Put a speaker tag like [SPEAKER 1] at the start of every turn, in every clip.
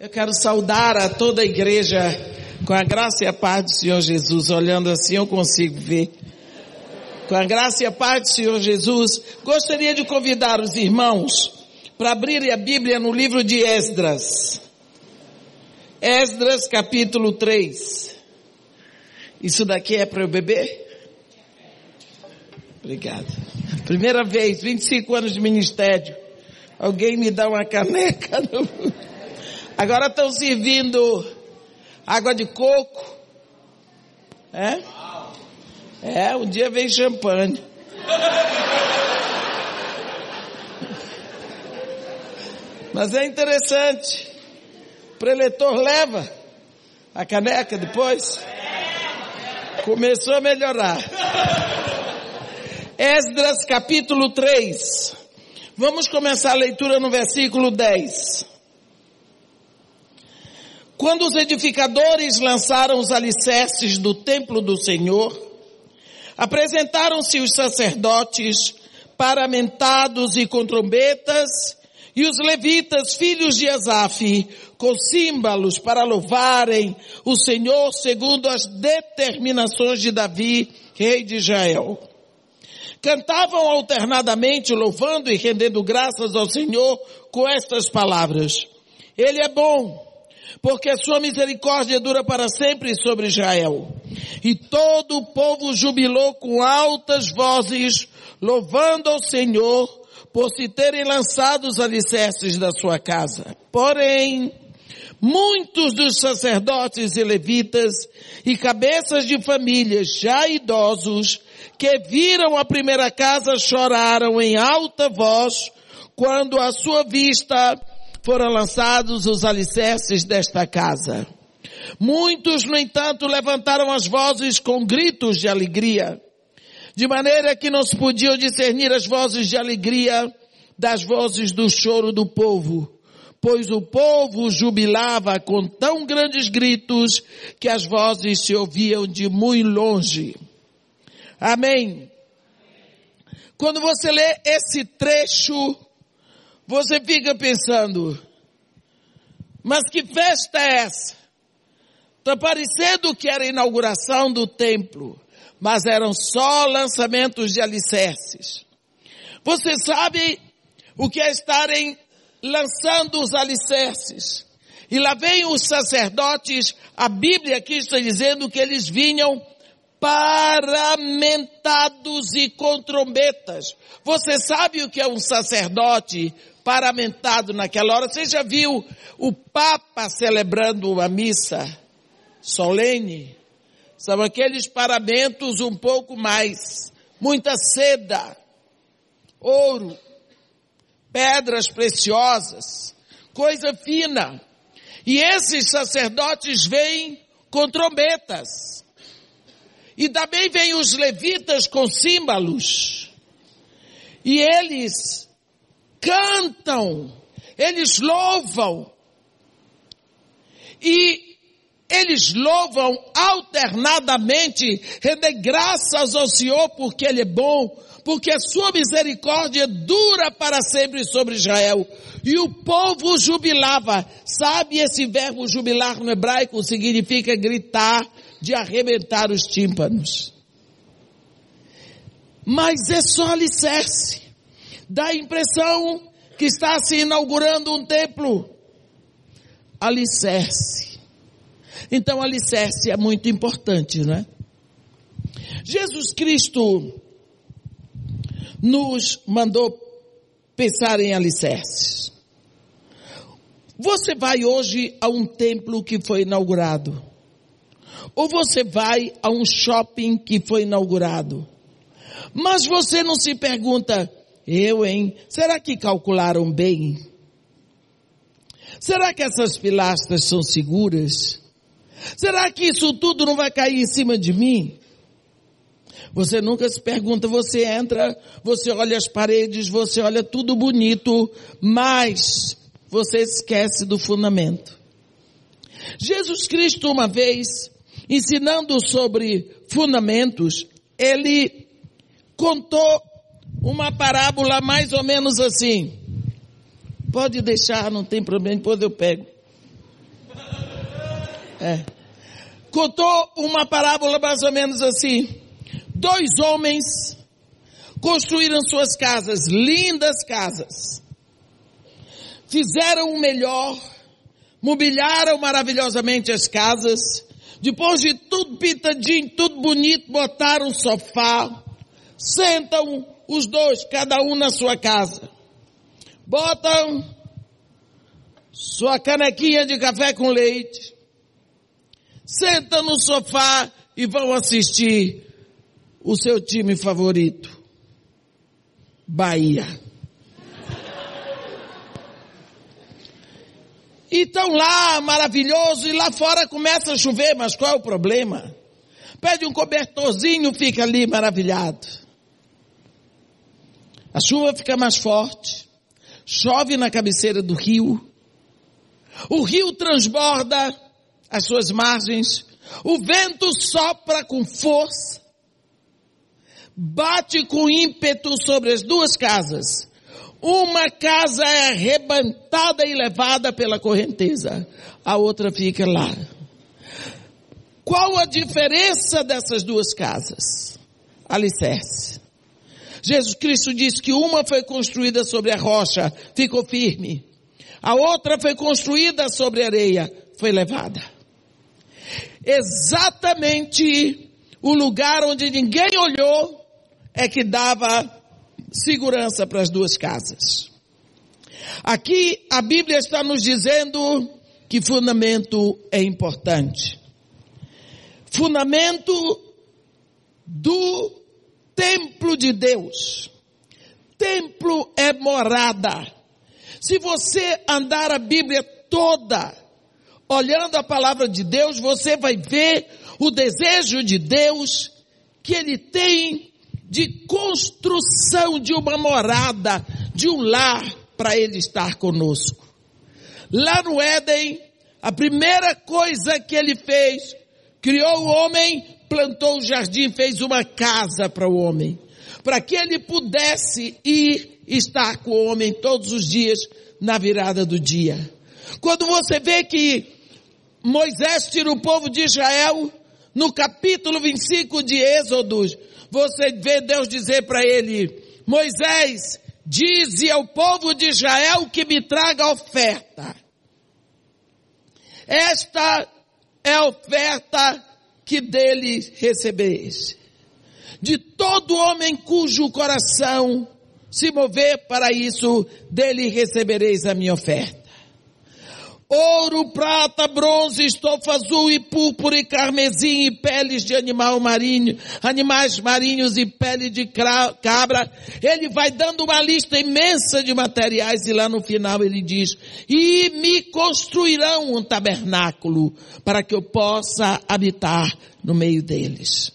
[SPEAKER 1] Eu quero saudar a toda a igreja com a graça e a paz do Senhor Jesus. Olhando assim eu consigo ver. Com a graça e a paz do Senhor Jesus, gostaria de convidar os irmãos para abrirem a Bíblia no livro de Esdras. Esdras capítulo 3. Isso daqui é para eu beber? Obrigado. Primeira vez, 25 anos de ministério. Alguém me dá uma caneca. Agora estão servindo água de coco. É? É, um dia vem champanhe. Mas é interessante. O preletor leva a caneca depois. Começou a melhorar. Esdras capítulo 3. Vamos começar a leitura no versículo 10. Quando os edificadores lançaram os alicerces do templo do Senhor, apresentaram-se os sacerdotes paramentados e com trombetas, e os levitas, filhos de Asaf, com símbolos para louvarem o Senhor segundo as determinações de Davi, rei de Israel. Cantavam alternadamente, louvando e rendendo graças ao Senhor com estas palavras. Ele é bom, porque a sua misericórdia dura para sempre sobre Israel. E todo o povo jubilou com altas vozes, louvando ao Senhor por se terem lançado os alicerces da sua casa. Porém, muitos dos sacerdotes e levitas e cabeças de famílias já idosos que viram a primeira casa choraram em alta voz quando à sua vista foram lançados os alicerces desta casa. Muitos, no entanto, levantaram as vozes com gritos de alegria, de maneira que não se podiam discernir as vozes de alegria das vozes do choro do povo, pois o povo jubilava com tão grandes gritos que as vozes se ouviam de muito longe. Amém. Quando você lê esse trecho, você fica pensando, mas que festa é essa? Está parecendo que era a inauguração do templo, mas eram só lançamentos de alicerces. Você sabe o que é estarem lançando os alicerces? E lá vem os sacerdotes, a Bíblia aqui está dizendo que eles vinham paramentados e com trombetas. Você sabe o que é um sacerdote paramentado naquela hora? Você já viu o Papa celebrando uma missa solene? São aqueles paramentos um pouco mais, muita seda, ouro, pedras preciosas, coisa fina. E esses sacerdotes vêm com trombetas. E também vem os levitas com símbolos. E eles cantam, eles louvam. E eles louvam alternadamente, render graças ao Senhor porque Ele é bom, porque a sua misericórdia dura para sempre sobre Israel. E o povo jubilava. Sabe esse verbo jubilar no hebraico significa gritar, de arrebentar os tímpanos. Mas é só alicerce. Dá a impressão que está se inaugurando um templo. Alicerce. Então alicerce é muito importante, não é? Jesus Cristo nos mandou pensar em alicerces. Você vai hoje a um templo que foi inaugurado. Ou você vai a um shopping que foi inaugurado. Mas você não se pergunta, eu, hein? Será que calcularam bem? Será que essas pilastras são seguras? Será que isso tudo não vai cair em cima de mim? Você nunca se pergunta, você entra, você olha as paredes, você olha tudo bonito, mas você esquece do fundamento. Jesus Cristo uma vez, ensinando sobre fundamentos, ele contou uma parábola mais ou menos assim. Pode deixar, não tem problema, depois eu pego. É. Contou uma parábola mais ou menos assim. Dois homens construíram suas casas, lindas casas. Fizeram o melhor, mobiliaram maravilhosamente as casas. Depois de tudo pintadinho, tudo bonito, botaram um sofá. Sentam os dois, cada um na sua casa. Botam sua canequinha de café com leite. Sentam no sofá e vão assistir o seu time favorito. Bahia. E estão lá, maravilhoso, e lá fora começa a chover, mas qual é o problema? Pede um cobertorzinho, fica ali maravilhado. A chuva fica mais forte, chove na cabeceira do rio, o rio transborda as suas margens, o vento sopra com força, bate com ímpeto sobre as duas casas. Uma casa é arrebentada e levada pela correnteza, a outra fica lá. Qual a diferença dessas duas casas? Alicerce. Jesus Cristo disse que uma foi construída sobre a rocha, ficou firme. A outra foi construída sobre areia, foi levada. Exatamente o lugar onde ninguém olhou é que dava segurança para as duas casas. Aqui a Bíblia está nos dizendo que fundamento é importante. Fundamento do templo de Deus. Templo é morada. Se você andar a Bíblia toda, olhando a palavra de Deus, você vai ver o desejo de Deus que ele tem de construção de uma morada, de um lar para ele estar conosco. Lá no Éden, a primeira coisa que ele fez, criou o homem, plantou o um jardim, fez uma casa para o homem, para que ele pudesse ir estar com o homem todos os dias na virada do dia. Quando você vê que Moisés tira o povo de Israel, no capítulo 25 de Êxodo, você vê Deus dizer para ele, Moisés, dize ao povo de Israel que me traga oferta. Esta é a oferta que dele recebeis. De todo homem cujo coração se mover para isso, dele recebereis a minha oferta ouro, prata, bronze, estofa azul e púrpura e carmesim e peles de animal marinho, animais marinhos e pele de cabra. Ele vai dando uma lista imensa de materiais e lá no final ele diz, e me construirão um tabernáculo para que eu possa habitar no meio deles.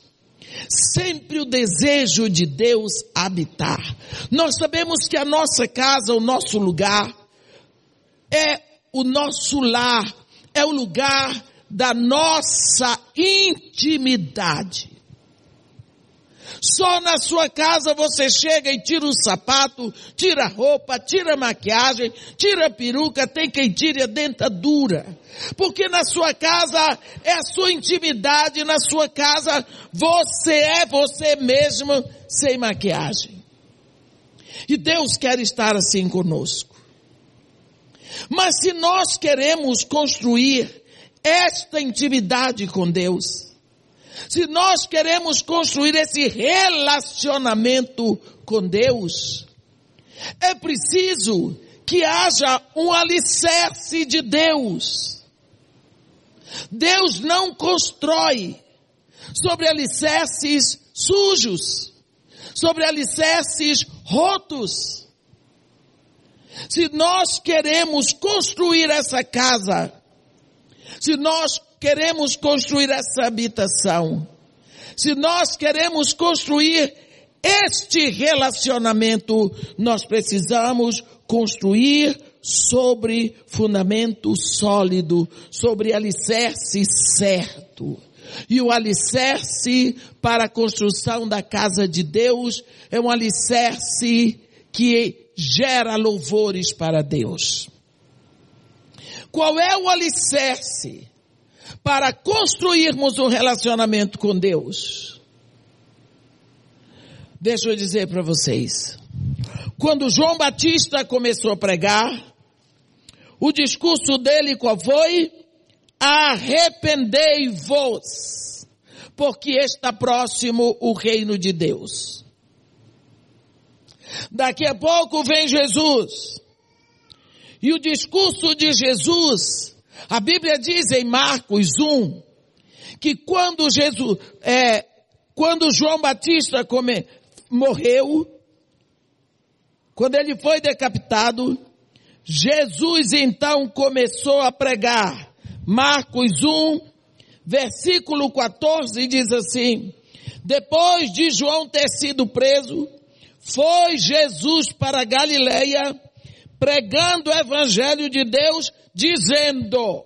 [SPEAKER 1] Sempre o desejo de Deus habitar. Nós sabemos que a nossa casa, o nosso lugar, é o nosso lar é o lugar da nossa intimidade. Só na sua casa você chega e tira o sapato, tira a roupa, tira a maquiagem, tira a peruca, tem quem tire a dentadura. Porque na sua casa é a sua intimidade, na sua casa você é você mesmo sem maquiagem. E Deus quer estar assim conosco. Mas se nós queremos construir esta intimidade com Deus, se nós queremos construir esse relacionamento com Deus, é preciso que haja um alicerce de Deus. Deus não constrói sobre alicerces sujos, sobre alicerces rotos. Se nós queremos construir essa casa, se nós queremos construir essa habitação, se nós queremos construir este relacionamento, nós precisamos construir sobre fundamento sólido, sobre alicerce certo. E o alicerce para a construção da casa de Deus é um alicerce que gera louvores para Deus. Qual é o alicerce para construirmos um relacionamento com Deus? Deixa eu dizer para vocês. Quando João Batista começou a pregar, o discurso dele qual foi? Arrependei-vos, porque está próximo o reino de Deus. Daqui a pouco vem Jesus. E o discurso de Jesus, a Bíblia diz em Marcos 1, que quando Jesus, é, quando João Batista come, morreu, quando ele foi decapitado, Jesus então começou a pregar. Marcos 1, versículo 14 diz assim: Depois de João ter sido preso, foi Jesus para Galileia, pregando o evangelho de Deus, dizendo: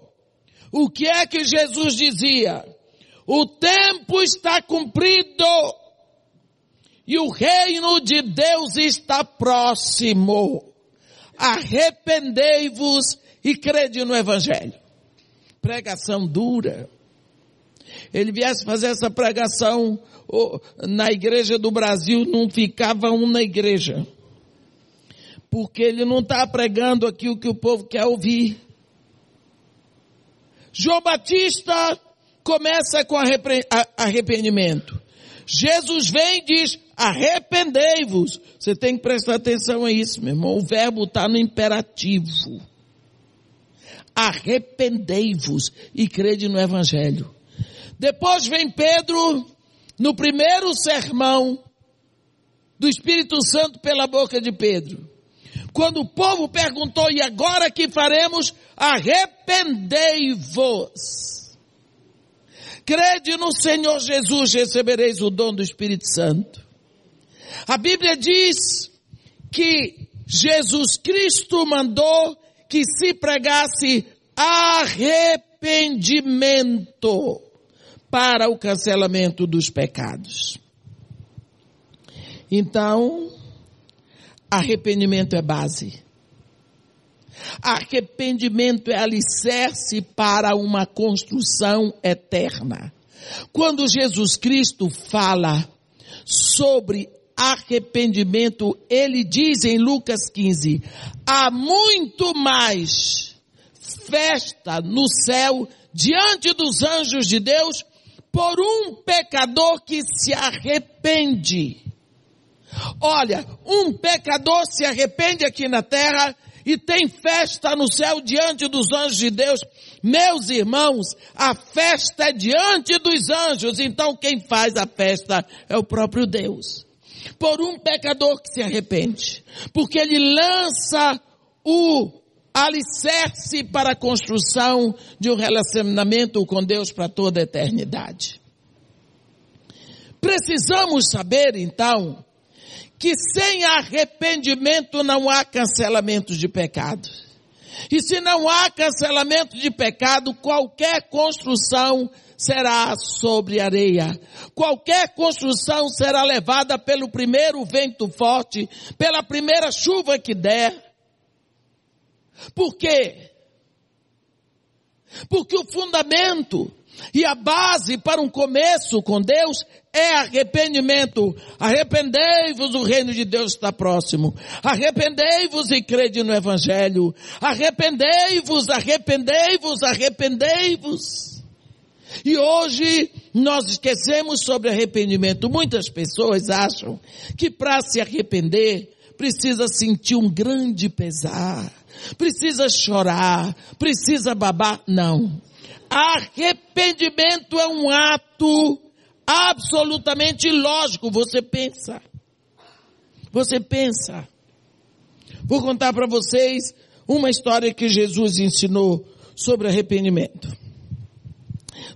[SPEAKER 1] O que é que Jesus dizia? O tempo está cumprido e o reino de Deus está próximo. Arrependei-vos e crede no Evangelho. Pregação dura. Ele viesse fazer essa pregação na igreja do Brasil, não ficava um na igreja. Porque ele não está pregando aquilo que o povo quer ouvir. João Batista começa com arrependimento. Jesus vem e diz, arrependei-vos. Você tem que prestar atenção a isso, meu irmão. O verbo está no imperativo. Arrependei-vos e crede no Evangelho. Depois vem Pedro, no primeiro sermão do Espírito Santo pela boca de Pedro. Quando o povo perguntou, e agora que faremos? Arrependei-vos Crede no Senhor Jesus, recebereis o dom do Espírito Santo. A Bíblia diz que Jesus Cristo mandou que se pregasse arrependimento para o cancelamento dos pecados. Então, arrependimento é base. Arrependimento é alicerce para uma construção eterna. Quando Jesus Cristo fala sobre arrependimento, ele diz em Lucas 15, há muito mais festa no céu diante dos anjos de Deus por um pecador que se arrepende. Olha, um pecador se arrepende aqui na terra e tem festa no céu diante dos anjos de Deus. Meus irmãos, a festa é diante dos anjos, então quem faz a festa é o próprio Deus. Por um pecador que se arrepende, porque ele lança o alicerce para a construção de um relacionamento com Deus para toda a eternidade. Precisamos saber então que sem arrependimento não há cancelamento de pecado. E se não há cancelamento de pecado, qualquer construção será sobre areia. Qualquer construção será levada pelo primeiro vento forte, pela primeira chuva que der. Por quê? Porque o fundamento e a base para um começo com Deus é arrependimento. Arrependei-vos, o reino de Deus está próximo. Arrependei-vos e crede no Evangelho. Arrependei-vos, arrependei-vos, arrependei-vos. E hoje nós esquecemos sobre arrependimento. Muitas pessoas acham que para se arrepender precisa sentir um grande pesar, precisa chorar, precisa babar. Não. Arrependimento é um ato absolutamente lógico. Você pensa. Você pensa. Vou contar para vocês uma história que Jesus ensinou sobre arrependimento.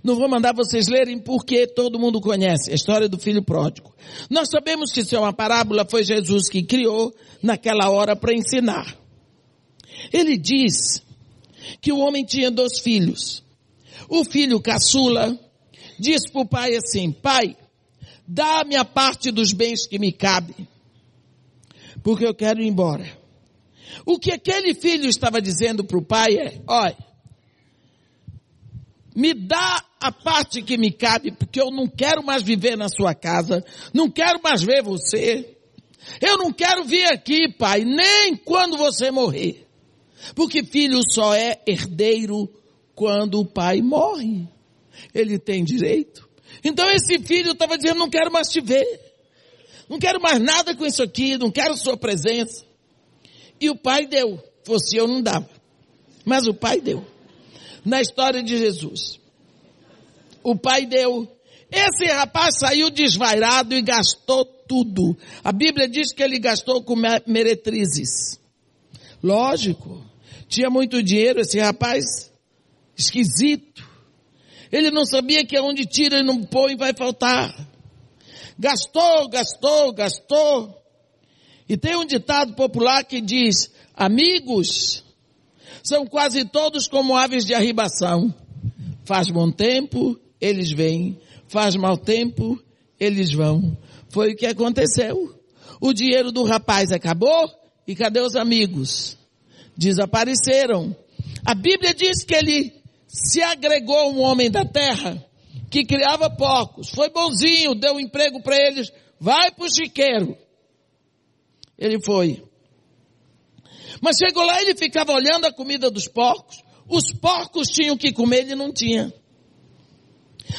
[SPEAKER 1] Não vou mandar vocês lerem porque todo mundo conhece a história do filho pródigo. Nós sabemos que isso é uma parábola, foi Jesus que criou naquela hora para ensinar. Ele diz que o homem tinha dois filhos. O filho caçula disse para o pai assim: Pai, dá-me a parte dos bens que me cabe, porque eu quero ir embora. O que aquele filho estava dizendo para o pai é, olha, me dá a parte que me cabe, porque eu não quero mais viver na sua casa, não quero mais ver você. Eu não quero vir aqui, pai, nem quando você morrer. Porque filho só é herdeiro quando o pai morre. Ele tem direito. Então esse filho estava dizendo, não quero mais te ver. Não quero mais nada com isso aqui, não quero sua presença. E o pai deu. Fosse eu não dava. Mas o pai deu. Na história de Jesus. O pai deu. Esse rapaz saiu desvairado e gastou tudo. A Bíblia diz que ele gastou com meretrizes. Lógico. Tinha muito dinheiro esse rapaz. Esquisito. Ele não sabia que onde tira e não põe vai faltar. Gastou, gastou, gastou. E tem um ditado popular que diz, amigos são quase todos como aves de arribação. Faz bom tempo, eles vêm. Faz mau tempo, eles vão. Foi o que aconteceu. O dinheiro do rapaz acabou e cadê os amigos? Desapareceram. A Bíblia diz que ele se agregou um homem da terra que criava porcos, foi bonzinho, deu emprego para eles, vai para o chiqueiro. Ele foi. Mas chegou lá, ele ficava olhando a comida dos porcos. Os porcos tinham que comer, ele não tinha.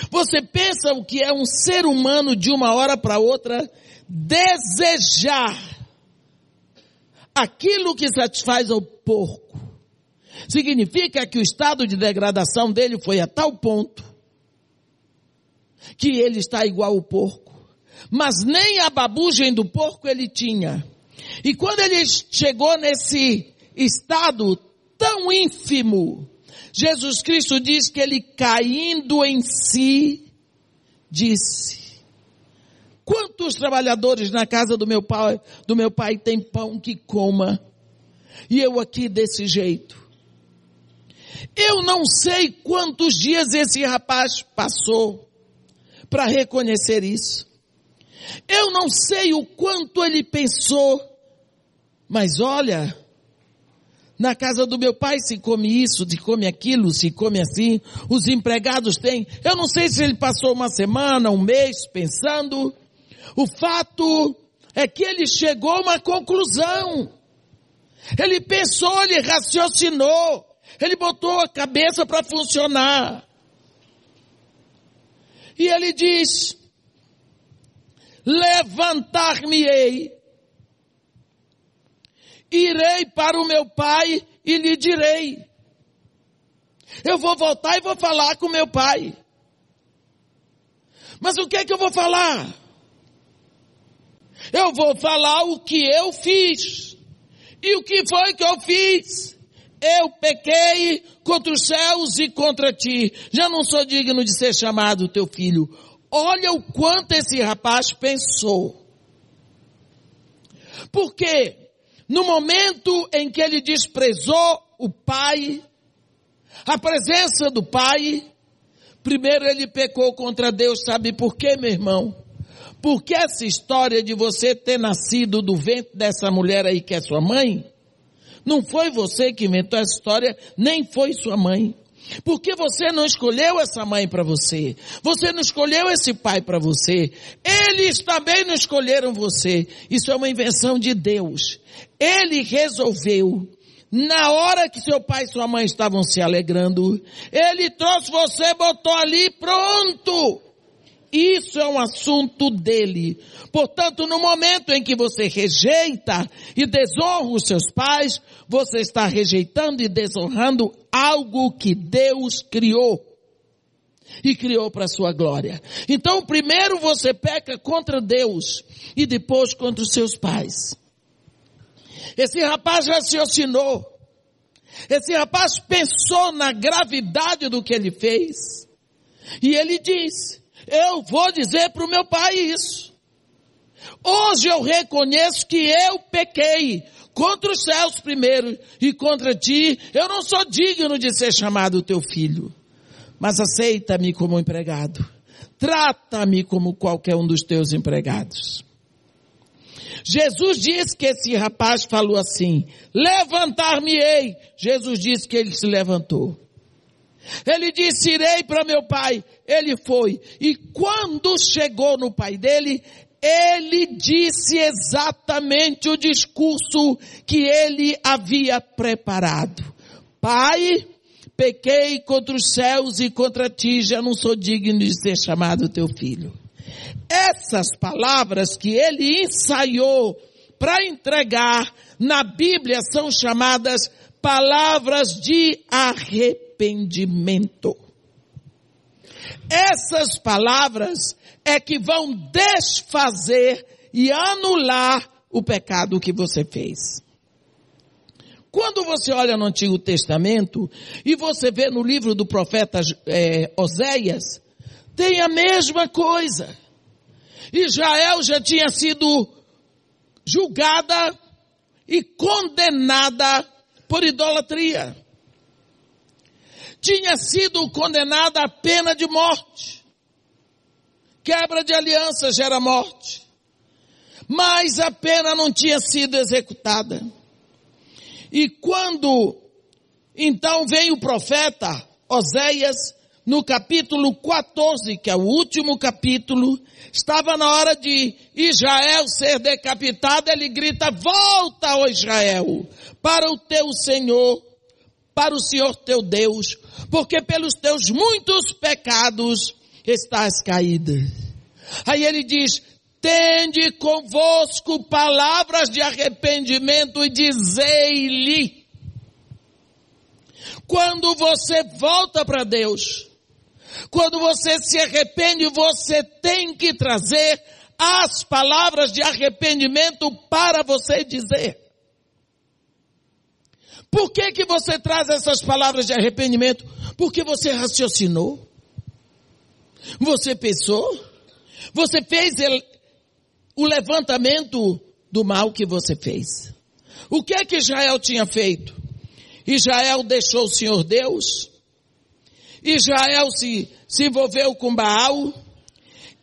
[SPEAKER 1] Você pensa o que é um ser humano de uma hora para outra desejar aquilo que satisfaz ao porco. Significa que o estado de degradação dele foi a tal ponto que ele está igual ao porco. Mas nem a babugem do porco ele tinha. E quando ele chegou nesse estado tão ínfimo, Jesus Cristo diz que ele caindo em si, disse, quantos trabalhadores na casa do meu pai, do meu pai tem pão que coma, e eu aqui desse jeito. Eu não sei quantos dias esse rapaz passou para reconhecer isso. Eu não sei o quanto ele pensou, mas olha, na casa do meu pai se come isso, se come aquilo, se come assim, os empregados têm. Eu não sei se ele passou uma semana, um mês pensando. O fato é que ele chegou a uma conclusão. Ele pensou, ele raciocinou. Ele botou a cabeça para funcionar. E ele diz, levantar-me-ei, irei para o meu pai e lhe direi. Eu vou voltar e vou falar com meu pai. Mas o que é que eu vou falar? Eu vou falar o que eu fiz. E o que foi que eu fiz? eu pequei contra os céus e contra ti, já não sou digno de ser chamado teu filho. Olha o quanto esse rapaz pensou. Porque no momento em que ele desprezou o pai, a presença do pai, primeiro ele pecou contra Deus, sabe por quê, meu irmão? Porque essa história de você ter nascido do ventre dessa mulher aí que é sua mãe, não foi você que inventou essa história, nem foi sua mãe. Porque você não escolheu essa mãe para você. Você não escolheu esse pai para você. Eles também não escolheram você. Isso é uma invenção de Deus. Ele resolveu. Na hora que seu pai e sua mãe estavam se alegrando, ele trouxe você, botou ali, pronto. Isso é um assunto dele. Portanto, no momento em que você rejeita e desonra os seus pais, você está rejeitando e desonrando algo que Deus criou. E criou para sua glória. Então, primeiro você peca contra Deus e depois contra os seus pais. Esse rapaz raciocinou. Esse rapaz pensou na gravidade do que ele fez. E ele diz, eu vou dizer para o meu pai isso. Hoje eu reconheço que eu pequei contra os céus primeiro e contra ti. Eu não sou digno de ser chamado teu filho. Mas aceita-me como empregado. Trata-me como qualquer um dos teus empregados. Jesus disse que esse rapaz falou assim, levantar-me-ei. Jesus disse que ele se levantou. Ele disse, irei para meu pai. Ele foi. E quando chegou no pai dele, ele disse exatamente o discurso que ele havia preparado. Pai, pequei contra os céus e contra ti, já não sou digno de ser chamado teu filho. Essas palavras que ele ensaiou para entregar na Bíblia são chamadas palavras de arrependimento. Essas palavras é que vão desfazer e anular o pecado que você fez. Quando você olha no Antigo Testamento e você vê no livro do profeta é, Oséias, tem a mesma coisa. Israel já tinha sido julgada e condenada por idolatria. Tinha sido condenada à pena de morte. Quebra de aliança gera morte. Mas a pena não tinha sido executada. E quando então vem o profeta Oséias, no capítulo 14, que é o último capítulo, estava na hora de Israel ser decapitado, ele grita, volta, ó Israel, para o teu Senhor, para o Senhor teu Deus, porque pelos teus muitos pecados estás caída. Aí ele diz, tende convosco palavras de arrependimento e dizei-lhe. Quando você volta para Deus, quando você se arrepende, você tem que trazer as palavras de arrependimento para você dizer. Por que que você traz essas palavras de arrependimento? Porque você raciocinou. Você pensou. Você fez o levantamento do mal que você fez. O que é que Israel tinha feito? Israel deixou o Senhor Deus. Israel se, se envolveu com Baal.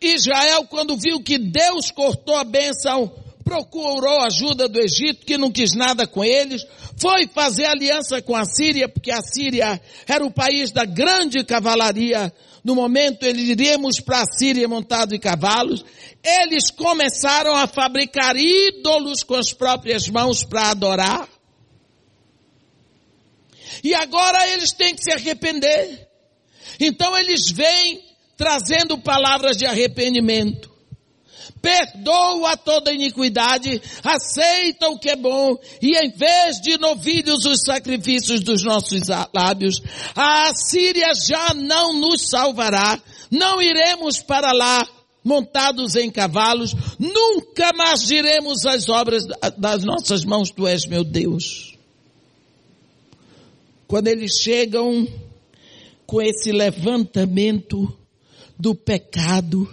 [SPEAKER 1] Israel, quando viu que Deus cortou a bênção, procurou ajuda do Egito, que não quis nada com eles, foi fazer aliança com a Síria, porque a Síria era o país da grande cavalaria no momento eles iríamos para a Síria montado em cavalos, eles começaram a fabricar ídolos com as próprias mãos para adorar. E agora eles têm que se arrepender. Então eles vêm trazendo palavras de arrependimento perdoa toda iniquidade, aceita o que é bom, e em vez de novilhos os sacrifícios dos nossos lábios, a Síria já não nos salvará, não iremos para lá montados em cavalos, nunca mais diremos as obras das nossas mãos, tu és meu Deus. Quando eles chegam com esse levantamento do pecado,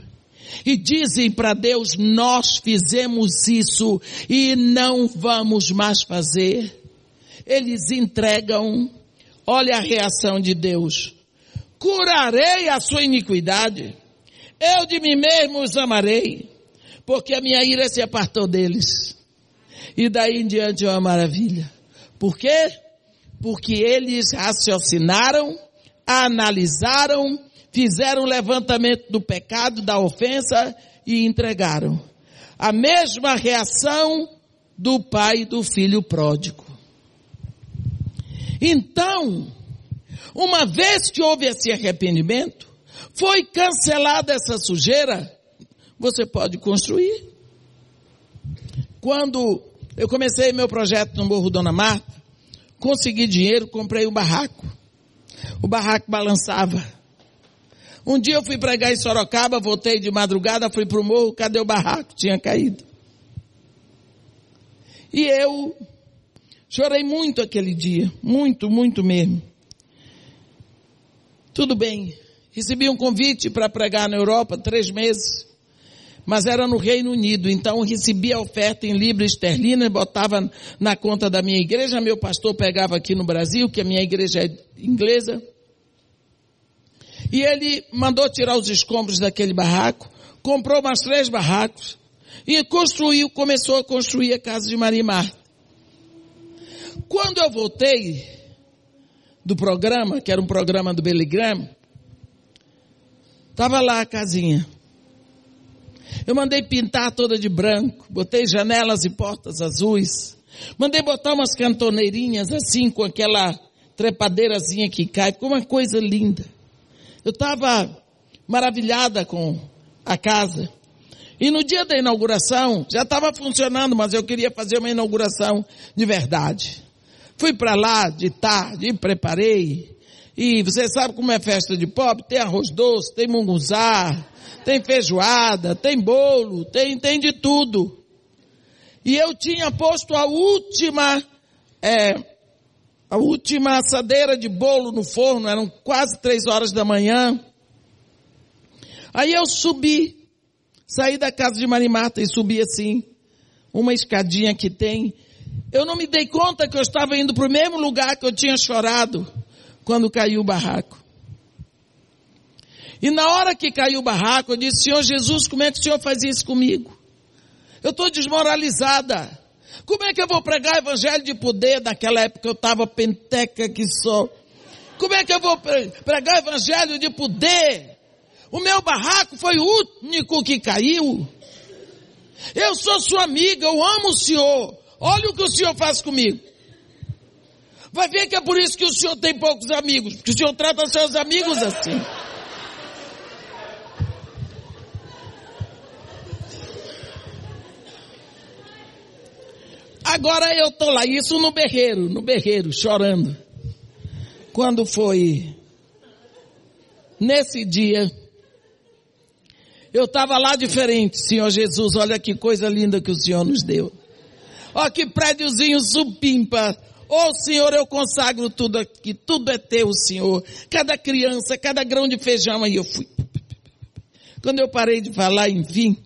[SPEAKER 1] e dizem para Deus, nós fizemos isso e não vamos mais fazer. Eles entregam, olha a reação de Deus. Curarei a sua iniquidade. Eu de mim mesmo os amarei, porque a minha ira se apartou deles. E daí em diante é uma maravilha. Por quê? Porque eles raciocinaram, analisaram fizeram o levantamento do pecado, da ofensa e entregaram. A mesma reação do pai do filho pródigo. Então, uma vez que houve esse arrependimento, foi cancelada essa sujeira, você pode construir. Quando eu comecei meu projeto no Morro Dona Marta, consegui dinheiro, comprei um barraco. O barraco balançava. Um dia eu fui pregar em Sorocaba, voltei de madrugada, fui pro morro, cadê o barraco? Tinha caído. E eu chorei muito aquele dia, muito, muito mesmo. Tudo bem, recebi um convite para pregar na Europa, três meses, mas era no Reino Unido, então recebi a oferta em libra esterlina, botava na conta da minha igreja, meu pastor pegava aqui no Brasil, que a minha igreja é inglesa, e ele mandou tirar os escombros daquele barraco, comprou mais três barracos e construiu, começou a construir a casa de Maria e Marta. Quando eu voltei do programa, que era um programa do Billy estava lá a casinha. Eu mandei pintar toda de branco, botei janelas e portas azuis, mandei botar umas cantoneirinhas assim com aquela trepadeirazinha que cai, ficou uma coisa linda. Eu estava maravilhada com a casa. E no dia da inauguração, já estava funcionando, mas eu queria fazer uma inauguração de verdade. Fui para lá de tarde, preparei. E você sabe como é festa de pobre? Tem arroz doce, tem munguzá, tem feijoada, tem bolo, tem, tem de tudo. E eu tinha posto a última, é, a última assadeira de bolo no forno, eram quase três horas da manhã. Aí eu subi, saí da casa de Marimata e subi assim, uma escadinha que tem. Eu não me dei conta que eu estava indo para o mesmo lugar que eu tinha chorado quando caiu o barraco. E na hora que caiu o barraco, eu disse, Senhor Jesus, como é que o Senhor faz isso comigo? Eu estou desmoralizada. Como é que eu vou pregar evangelho de poder? Naquela época eu estava penteca que sou. Como é que eu vou pregar evangelho de poder? O meu barraco foi o único que caiu. Eu sou sua amiga, eu amo o senhor. Olha o que o senhor faz comigo. Vai ver que é por isso que o senhor tem poucos amigos, porque o senhor trata seus amigos assim. Agora eu tô lá, isso no berreiro, no berreiro, chorando. Quando foi nesse dia, eu estava lá diferente, Senhor Jesus, olha que coisa linda que o Senhor nos deu. Olha que prédiozinho supimpa. Oh Senhor, eu consagro tudo aqui, tudo é teu, Senhor. Cada criança, cada grão de feijão, aí eu fui. Quando eu parei de falar, enfim,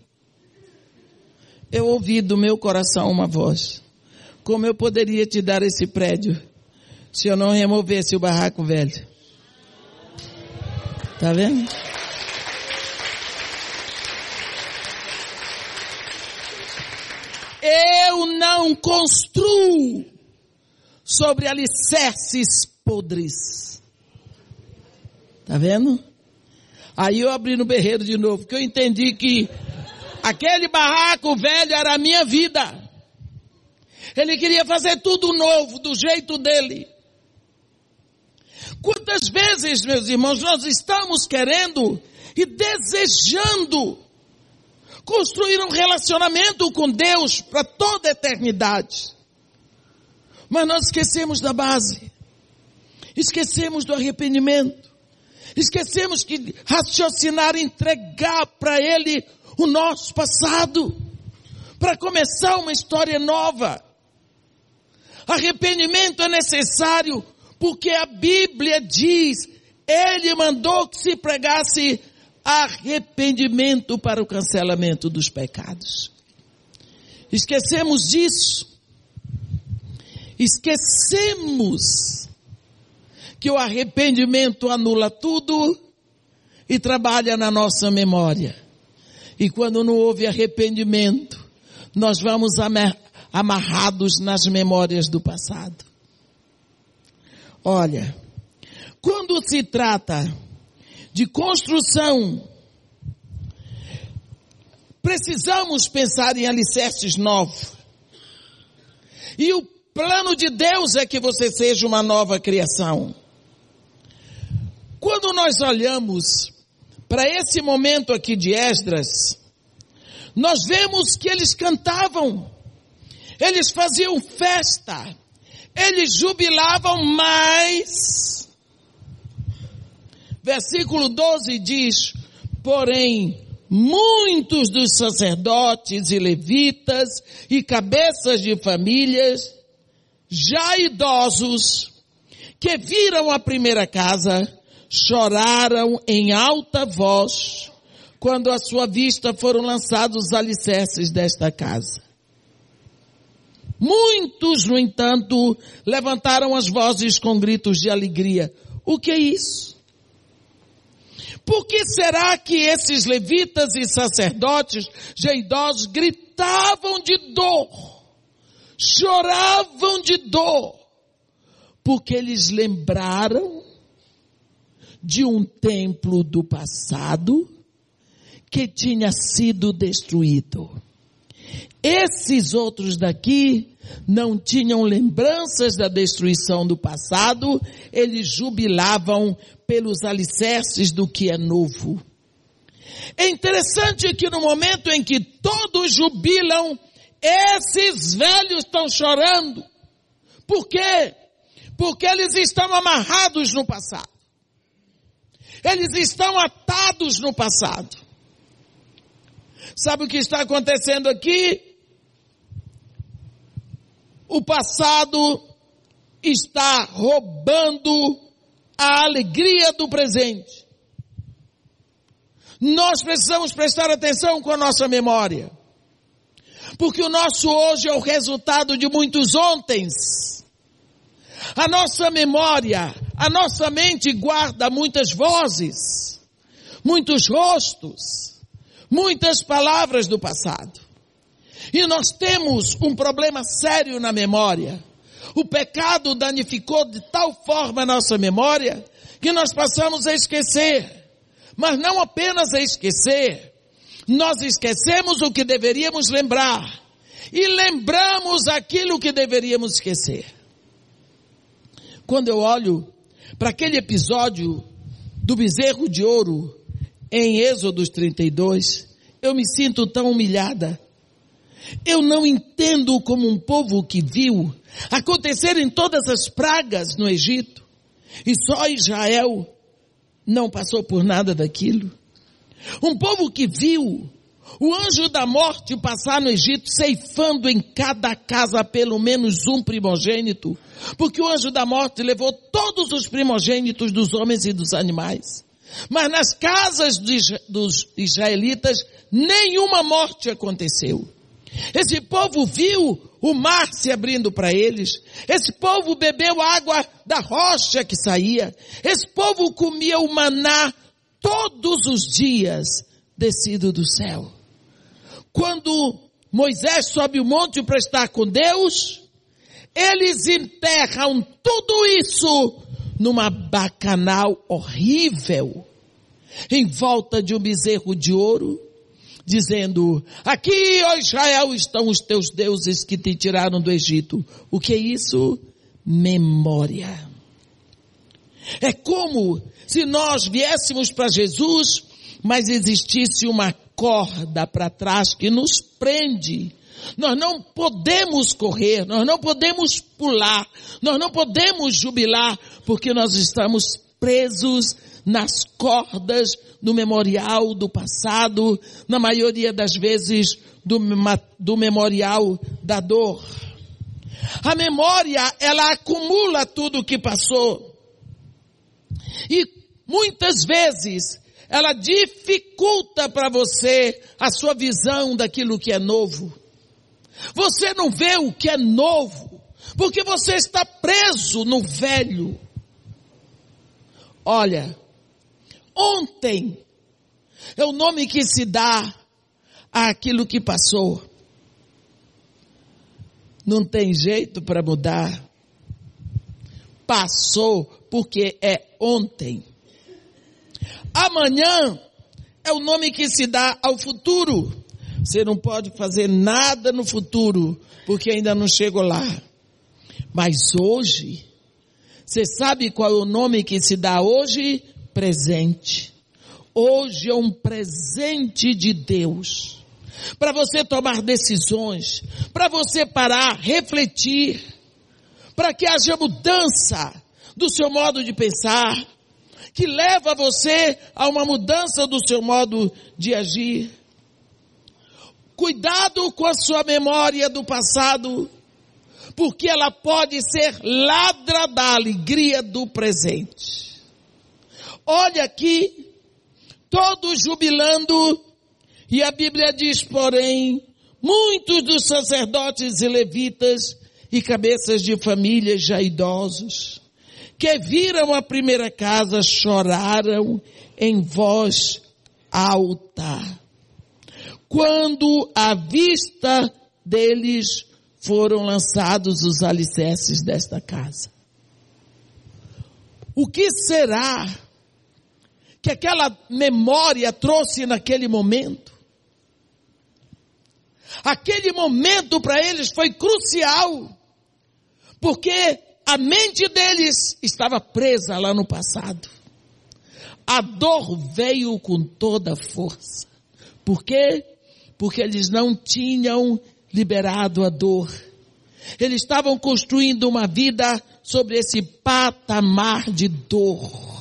[SPEAKER 1] eu ouvi do meu coração uma voz. Como eu poderia te dar esse prédio se eu não removesse o barraco velho? Tá vendo? Eu não construo sobre alicerces podres. Tá vendo? Aí eu abri no berreiro de novo, porque eu entendi que aquele barraco velho era a minha vida. Ele queria fazer tudo novo, do jeito dele. Quantas vezes, meus irmãos, nós estamos querendo e desejando construir um relacionamento com Deus para toda a eternidade. Mas nós esquecemos da base. Esquecemos do arrependimento. Esquecemos que raciocinar, entregar para Ele o nosso passado. Para começar uma história nova. Arrependimento é necessário porque a Bíblia diz, Ele mandou que se pregasse arrependimento para o cancelamento dos pecados. Esquecemos disso. Esquecemos que o arrependimento anula tudo e trabalha na nossa memória. E quando não houve arrependimento, nós vamos amarrados nas memórias do passado. Olha, quando se trata de construção, precisamos pensar em alicerces novos. E o plano de Deus é que você seja uma nova criação. Quando nós olhamos para esse momento aqui de Esdras, nós vemos que eles cantavam, eles faziam festa, eles jubilavam mais. Versículo 12 diz, porém, muitos dos sacerdotes e levitas e cabeças de famílias, já idosos, que viram a primeira casa, choraram em alta voz, quando à sua vista foram lançados os alicerces desta casa. Muitos, no entanto, levantaram as vozes com gritos de alegria. O que é isso? Por que será que esses levitas e sacerdotes já idosos gritavam de dor, choravam de dor, porque eles lembraram de um templo do passado que tinha sido destruído. Esses outros daqui não tinham lembranças da destruição do passado, eles jubilavam pelos alicerces do que é novo. É interessante que no momento em que todos jubilam, esses velhos estão chorando. Por quê? Porque eles estão amarrados no passado. Eles estão atados no passado. Sabe o que está acontecendo aqui? O passado está roubando a alegria do presente. Nós precisamos prestar atenção com a nossa memória. Porque o nosso hoje é o resultado de muitos ontens. A nossa memória, a nossa mente guarda muitas vozes, muitos rostos, muitas palavras do passado. E nós temos um problema sério na memória. O pecado danificou de tal forma a nossa memória que nós passamos a esquecer. Mas não apenas a esquecer, nós esquecemos o que deveríamos lembrar e lembramos aquilo que deveríamos esquecer. Quando eu olho para aquele episódio do bezerro de ouro em Êxodo 32, eu me sinto tão humilhada. Eu não entendo como um povo que viu acontecerem todas as pragas no Egito e só Israel não passou por nada daquilo. Um povo que viu o anjo da morte passar no Egito ceifando em cada casa pelo menos um primogênito, porque o anjo da morte levou todos os primogênitos dos homens e dos animais. Mas nas casas dos israelitas nenhuma morte aconteceu. Esse povo viu o mar se abrindo para eles. Esse povo bebeu água da rocha que saía. Esse povo comia o maná todos os dias descido do céu. Quando Moisés sobe o monte para estar com Deus, eles enterram tudo isso numa bacanal horrível, em volta de um bezerro de ouro, dizendo, aqui, ó Israel, estão os teus deuses que te tiraram do Egito. O que é isso? Memória. É como se nós viéssemos para Jesus, mas existisse uma corda para trás que nos prende. Nós não podemos correr, nós não podemos pular, nós não podemos jubilar, porque nós estamos presos nas cordas do memorial do passado, na maioria das vezes do, do memorial da dor. A memória, ela acumula tudo o que passou. E muitas vezes ela dificulta para você a sua visão daquilo que é novo. Você não vê o que é novo, porque você está preso no velho. Olha, ontem é o nome que se dá àquilo que passou. Não tem jeito para mudar. Passou porque é ontem. Amanhã é o nome que se dá ao futuro. Você não pode fazer nada no futuro porque ainda não chegou lá. Mas hoje, você sabe qual é o nome que se dá hoje? Presente. Hoje é um presente de Deus. Para você tomar decisões, para você parar, refletir, para que haja mudança do seu modo de pensar, que leva você a uma mudança do seu modo de agir. Cuidado com a sua memória do passado, porque ela pode ser ladra da alegria do presente. Olha aqui, todos jubilando, e a Bíblia diz, porém, muitos dos sacerdotes e levitas e cabeças de famílias já idosos, que viram a primeira casa choraram em voz alta. quando à vista deles foram lançados os alicerces desta casa. O que será que aquela memória trouxe naquele momento? Aquele momento para eles foi crucial, porque a mente deles estava presa lá no passado. A dor veio com toda força. Por quê? Porque eles não tinham liberado a dor. Eles estavam construindo uma vida sobre esse patamar de dor.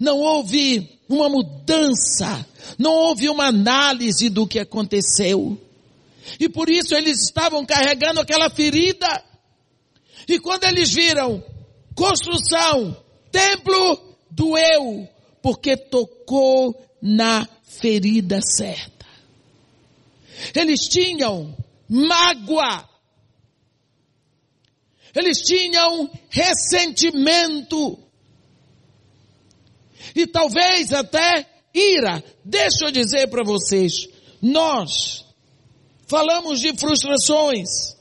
[SPEAKER 1] Não houve uma mudança, não houve uma análise do que aconteceu. E por isso eles estavam carregando aquela ferida. E quando eles viram construção, templo, doeu, porque tocou na ferida certa. Eles tinham mágoa. Eles tinham ressentimento. E talvez até ira. Deixa eu dizer para vocês, nós falamos de frustrações.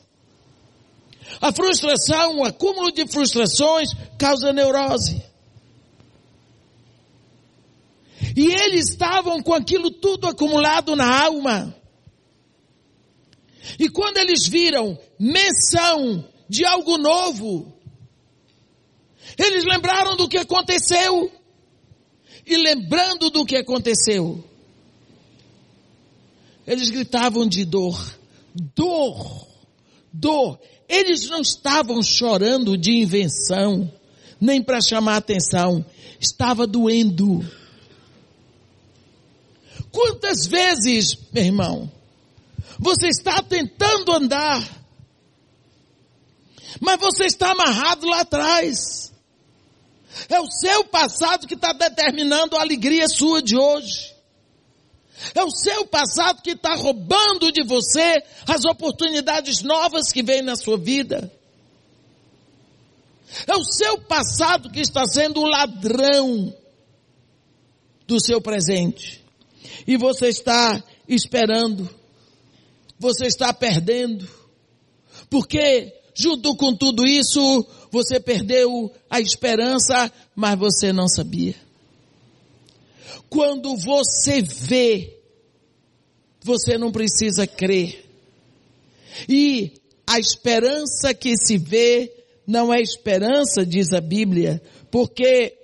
[SPEAKER 1] A frustração, o acúmulo de frustrações causa neurose. E eles estavam com aquilo tudo acumulado na alma. E quando eles viram menção de algo novo, eles lembraram do que aconteceu. E lembrando do que aconteceu, eles gritavam de dor. Dor. Dor. Eles não estavam chorando de invenção, nem para chamar atenção. Estava doendo. Quantas vezes, meu irmão, você está tentando andar, mas você está amarrado lá atrás. É o seu passado que está determinando a alegria sua de hoje. É o seu passado que está roubando de você as oportunidades novas que vêm na sua vida. É o seu passado que está sendo o ladrão do seu presente e você está esperando, você está perdendo, porque junto com tudo isso, você perdeu a esperança, mas você não sabia. Quando você vê, você não precisa crer. E a esperança que se vê não é esperança, diz a Bíblia, porque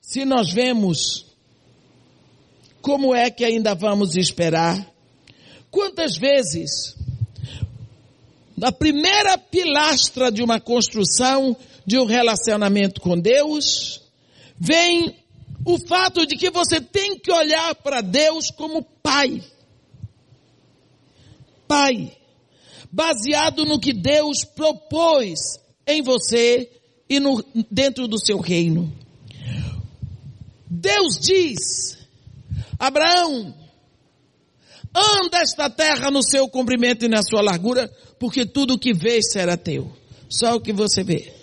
[SPEAKER 1] se nós vemos como é que ainda vamos esperar? Quantas vezes, na primeira pilastra de uma construção de um relacionamento com Deus, vem o fato de que você tem que olhar para Deus como Pai. Pai, baseado no que Deus propôs em você e no, dentro do seu reino. Deus diz Abraão, anda esta terra no seu comprimento e na sua largura, porque tudo o que vês será teu. Só o que você vê.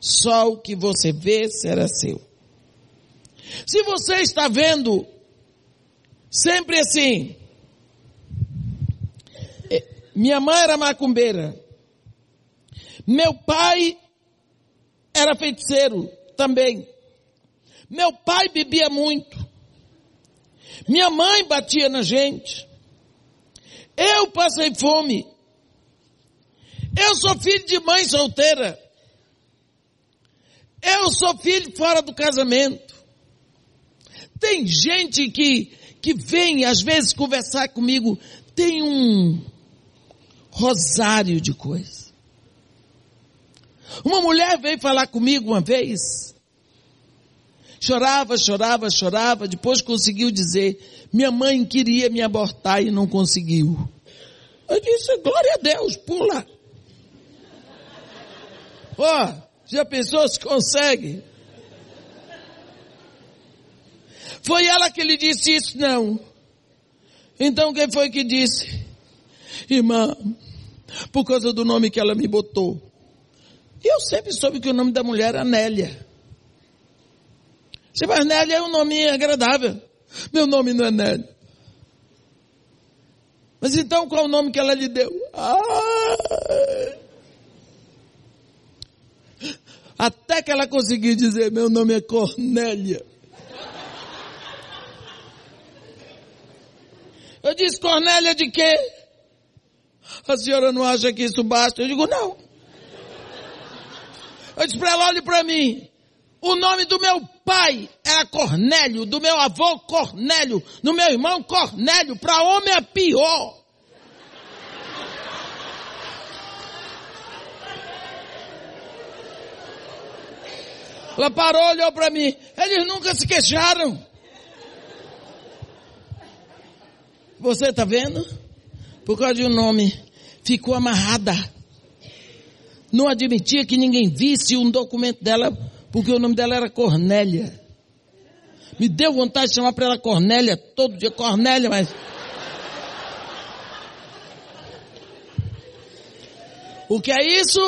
[SPEAKER 1] Só o que você vê será seu. Se você está vendo sempre assim, é, minha mãe era macumbeira, meu pai era feiticeiro também, meu pai bebia muito, minha mãe batia na gente. Eu passei fome. Eu sou filho de mãe solteira. Eu sou filho fora do casamento. Tem gente que, que vem às vezes conversar comigo, tem um rosário de coisas. Uma mulher veio falar comigo uma vez, Chorava, chorava, chorava, depois conseguiu dizer, minha mãe queria me abortar e não conseguiu. Eu disse, glória a Deus, pula. Ó, já pensou se consegue? Foi ela que lhe disse isso? Não. Então quem foi que disse? Irmã, por causa do nome que ela me botou. Eu sempre soube que o nome da mulher era Nélia. Você vai, Nélia é um nome agradável. Meu nome não é Nélia. Mas então qual o nome que ela lhe deu? Ah! Até que ela conseguiu dizer: Meu nome é Cornélia. Eu disse: Cornélia de quê? A senhora não acha que isso basta? Eu digo: Não. Eu disse para ela: Olhe para mim. O nome do meu pai era Cornélio, do meu avô Cornélio, do meu irmão Cornélio. Para homem é pior. Ela parou, olhou para mim. Eles nunca se queixaram. Você está vendo? Por causa de um nome. Ficou amarrada. Não admitia que ninguém visse um documento dela, porque o nome dela era Cornélia. Me deu vontade de chamar para ela Cornélia, todo dia Cornélia, mas. O que é isso?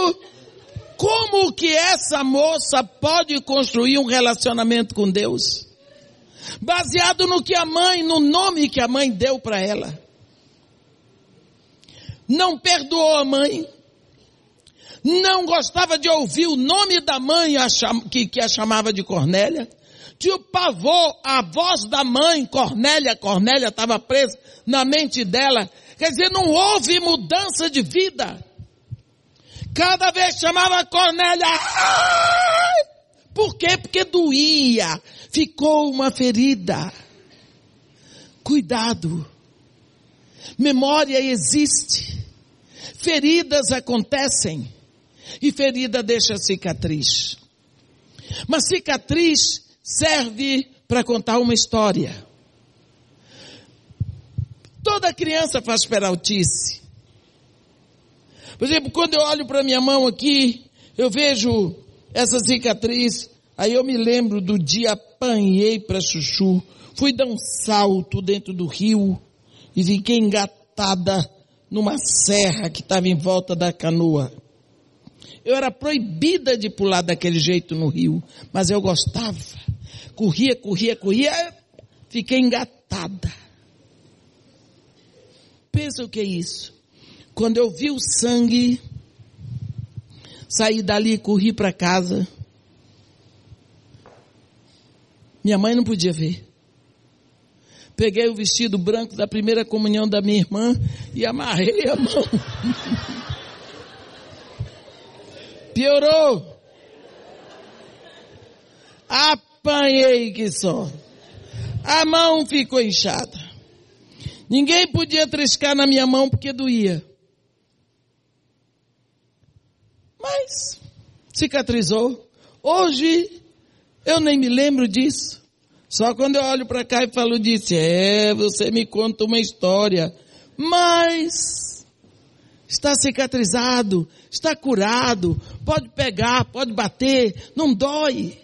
[SPEAKER 1] Como que essa moça pode construir um relacionamento com Deus? Baseado no que a mãe, no nome que a mãe deu para ela. Não perdoou a mãe. Não gostava de ouvir o nome da mãe que, a chamava de Cornélia. Tinha pavor, a voz da mãe, Cornélia, Cornélia estava presa na mente dela. Quer dizer, não houve mudança de vida. Cada vez chamava Cornélia. Por quê? Porque doía. Ficou uma ferida. Cuidado. Memória existe. Feridas acontecem. E ferida deixa cicatriz. Mas cicatriz serve para contar uma história. Toda criança faz peraltice. Por exemplo, quando eu olho para minha mão aqui, eu vejo essa cicatriz, aí eu me lembro do dia apanhei para chuchu, fui dar um salto dentro do rio e fiquei engatada numa serra que estava em volta da canoa. Eu era proibida de pular daquele jeito no rio, mas eu gostava. Corria, corria, corria, fiquei engatada. Pensa o que é isso? Quando eu vi o sangue, saí dali e corri para casa. Minha mãe não podia ver. Peguei o vestido branco da primeira comunhão da minha irmã e amarrei a mão. Piorou. Apanhei que só. A mão ficou inchada. Ninguém podia triscar na minha mão porque doía. Mas cicatrizou. Hoje eu nem me lembro disso. Só quando eu olho para cá e falo disso, é, você me conta uma história. Mas está cicatrizado, está curado, pode pegar, pode bater, não dói.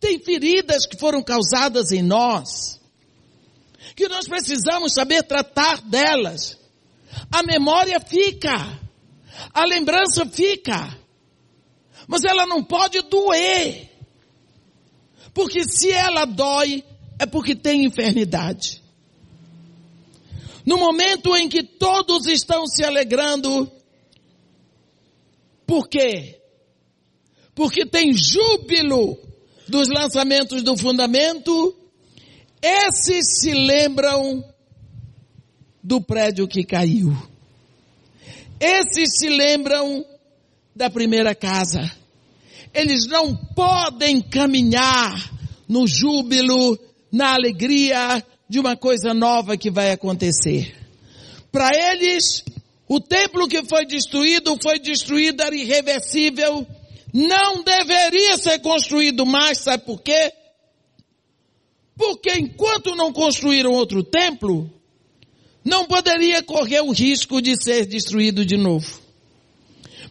[SPEAKER 1] Tem feridas que foram causadas em nós, que nós precisamos saber tratar delas. A memória fica. A lembrança fica. Mas ela não pode doer. Porque se ela dói, é porque tem enfermidade. No momento em que todos estão se alegrando, por quê? Porque tem júbilo dos lançamentos do fundamento, esses se lembram do prédio que caiu. Esses se lembram da primeira casa. Eles não podem caminhar no júbilo, na alegria de uma coisa nova que vai acontecer. Para eles, o templo que foi destruído foi destruído, era irreversível, não deveria ser construído mais, sabe por quê? Porque enquanto não construíram outro templo, não poderia correr o risco de ser destruído de novo.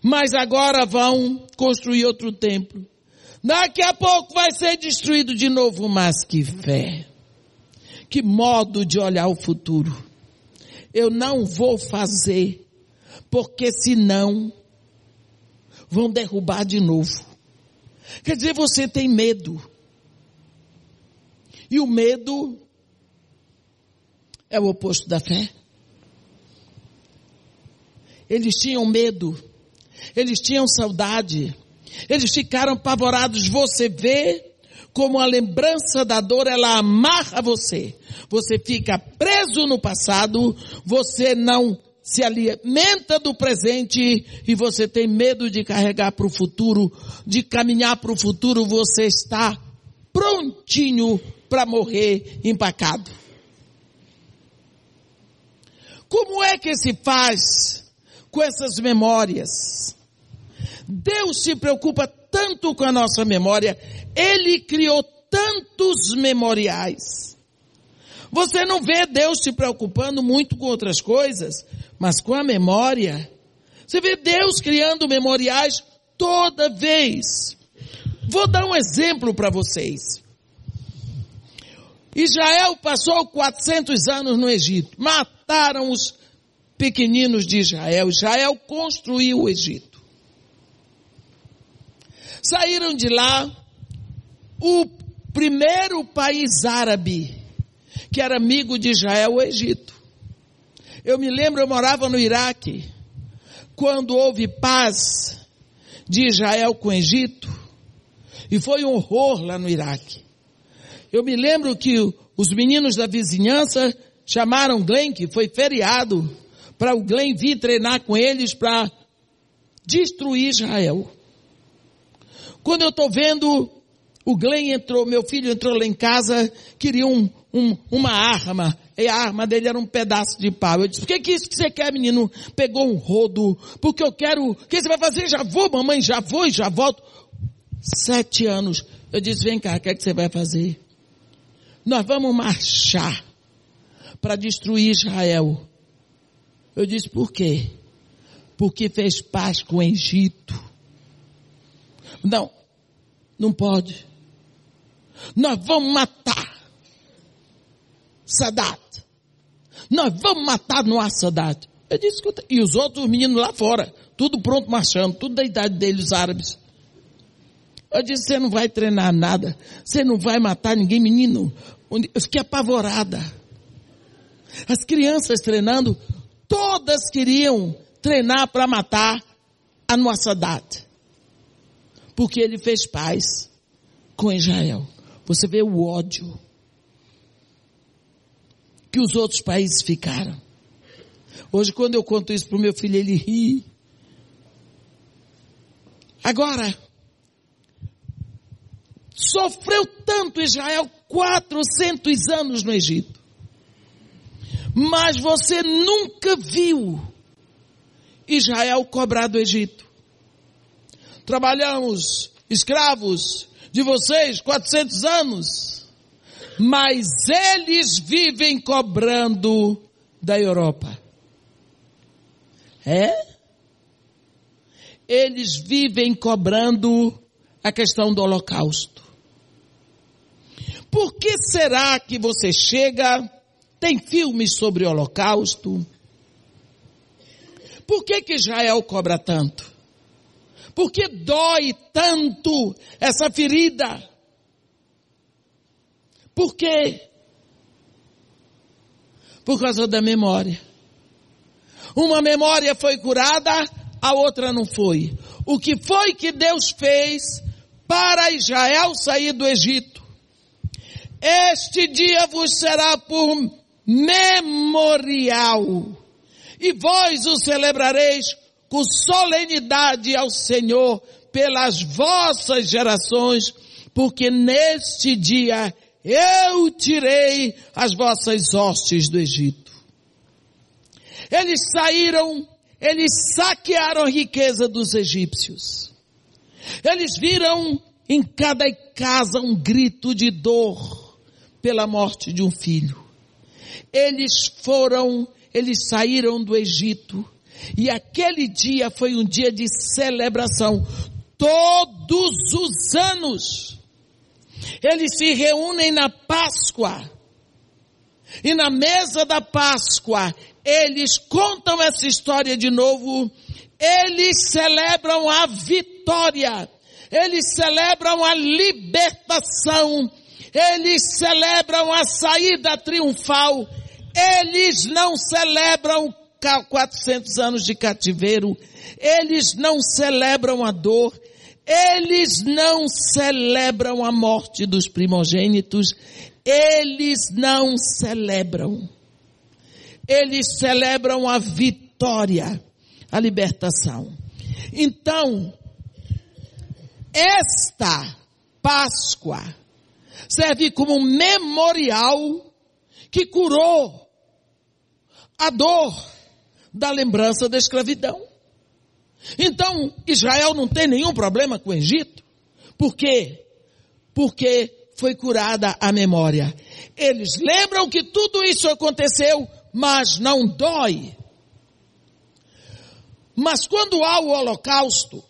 [SPEAKER 1] Mas agora vão construir outro templo. Daqui a pouco vai ser destruído de novo, mas que fé. Que modo de olhar o futuro. Eu não vou fazer, porque senão vão derrubar de novo. Quer dizer, você tem medo. E o medo é o oposto da fé. eles tinham medo, eles tinham saudade, eles ficaram apavorados. Você vê como a lembrança da dor, ela amarra você. Você fica preso no passado, você não se alimenta do presente e você tem medo de carregar para o futuro, de caminhar para o futuro, você está prontinho para morrer empacado. Como é que se faz com essas memórias? Deus se preocupa tanto com a nossa memória ele criou tantos memoriais. Você não vê Deus se preocupando muito com outras coisas, mas com a memória. Você vê Deus criando memoriais toda vez. Vou dar um exemplo para vocês. Israel passou 400 anos no Egito. Mataram os pequeninos de Israel. Israel construiu o Egito. Saíram de lá o primeiro país árabe que era amigo de Israel, o Egito. Eu me lembro, eu morava no Iraque, quando houve paz de Israel com o Egito, e foi um horror lá no Iraque. Eu me lembro que os meninos da vizinhança chamaram Glenn, que foi feriado, para o Glenn vir treinar com eles para destruir Israel. Quando eu estou vendo o Glenn entrou, meu filho entrou lá em casa, queria um, um, uma arma. E a arma dele era um pedaço de pau. Eu disse, o que, é isso que você quer, menino? Pegou um rodo, porque eu quero, o que você vai fazer? Já vou, mamãe, já vou e já volto. Sete anos. Eu disse, vem cá, o que é que você vai fazer? Nós vamos marchar para destruir Israel. Eu disse, por quê? Porque fez paz com o Egito. Não, não pode. Nós vamos matar Sadat. Nós vamos matar Noah Sadat. Eu disse, e os outros meninos lá fora, tudo pronto marchando, tudo da idade deles, árabes. Eu disse, você não vai treinar nada, você não vai matar ninguém, menino. Eu fiquei apavorada. As crianças treinando, todas queriam treinar para matar a Noah Sadat. Porque ele fez paz com Israel. Você vê o ódio que os outros países ficaram. Hoje, quando eu conto isso para o meu filho, ele ri. Agora, sofreu tanto Israel 400 anos no Egito. Mas você nunca viu Israel cobrar do Egito. Trabalhamos escravos de vocês 400 anos, mas eles vivem cobrando da Europa. É? Eles vivem cobrando a questão do holocausto. Por que será que você chega, tem filmes sobre holocausto? Por que que Israel cobra tanto? Por que dói tanto essa ferida? Por quê? Por causa da memória. Uma memória foi curada, a outra não foi. O que foi que Deus fez para Israel sair do Egito? Este dia vos será por memorial, e vós o celebrareis com solenidade ao Senhor pelas vossas gerações, porque neste dia eu tirei as vossas hostes do Egito. Eles saíram, eles saquearam a riqueza dos egípcios. Eles viram em cada casa um grito de dor pela morte de um filho. Eles foram, eles saíram do Egito e aquele dia foi um dia de celebração. Todos os anos, eles se reúnem na Páscoa. E na mesa da Páscoa, eles contam essa história de novo. Eles celebram a vitória. Eles celebram a libertação. Eles celebram a saída triunfal. Eles não celebram 400 anos de cativeiro, eles não celebram a dor, eles não celebram a morte dos primogênitos, eles não celebram. Eles celebram a vitória, a libertação. Então, esta Páscoa serve como memorial que curou a dor da lembrança da escravidão. Então, Israel não tem nenhum problema com o Egito. Por quê? Porque foi curada a memória. Eles lembram que tudo isso aconteceu, mas não dói. Mas quando há o holocausto,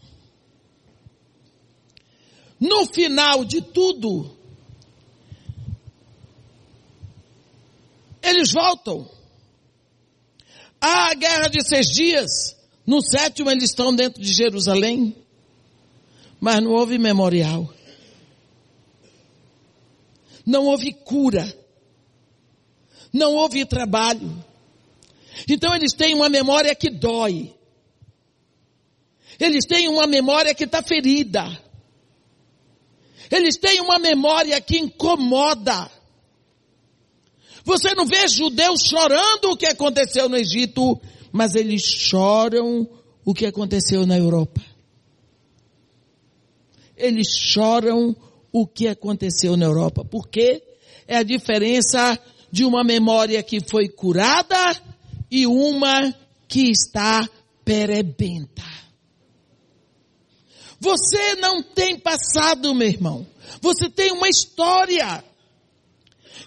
[SPEAKER 1] no final de tudo, eles voltam. Há a guerra de seis dias. No sétimo eles estão dentro de Jerusalém. Mas não houve memorial. Não houve cura. Não houve trabalho. Então eles têm uma memória que dói. Eles têm uma memória que está ferida. Eles têm uma memória que incomoda. Você não vê judeus chorando o que aconteceu no Egito, mas eles choram o que aconteceu na Europa. Eles choram o que aconteceu na Europa. Por quê? É a diferença de uma memória que foi curada e uma que está perebenta. Você não tem passado, meu irmão. Você tem uma história.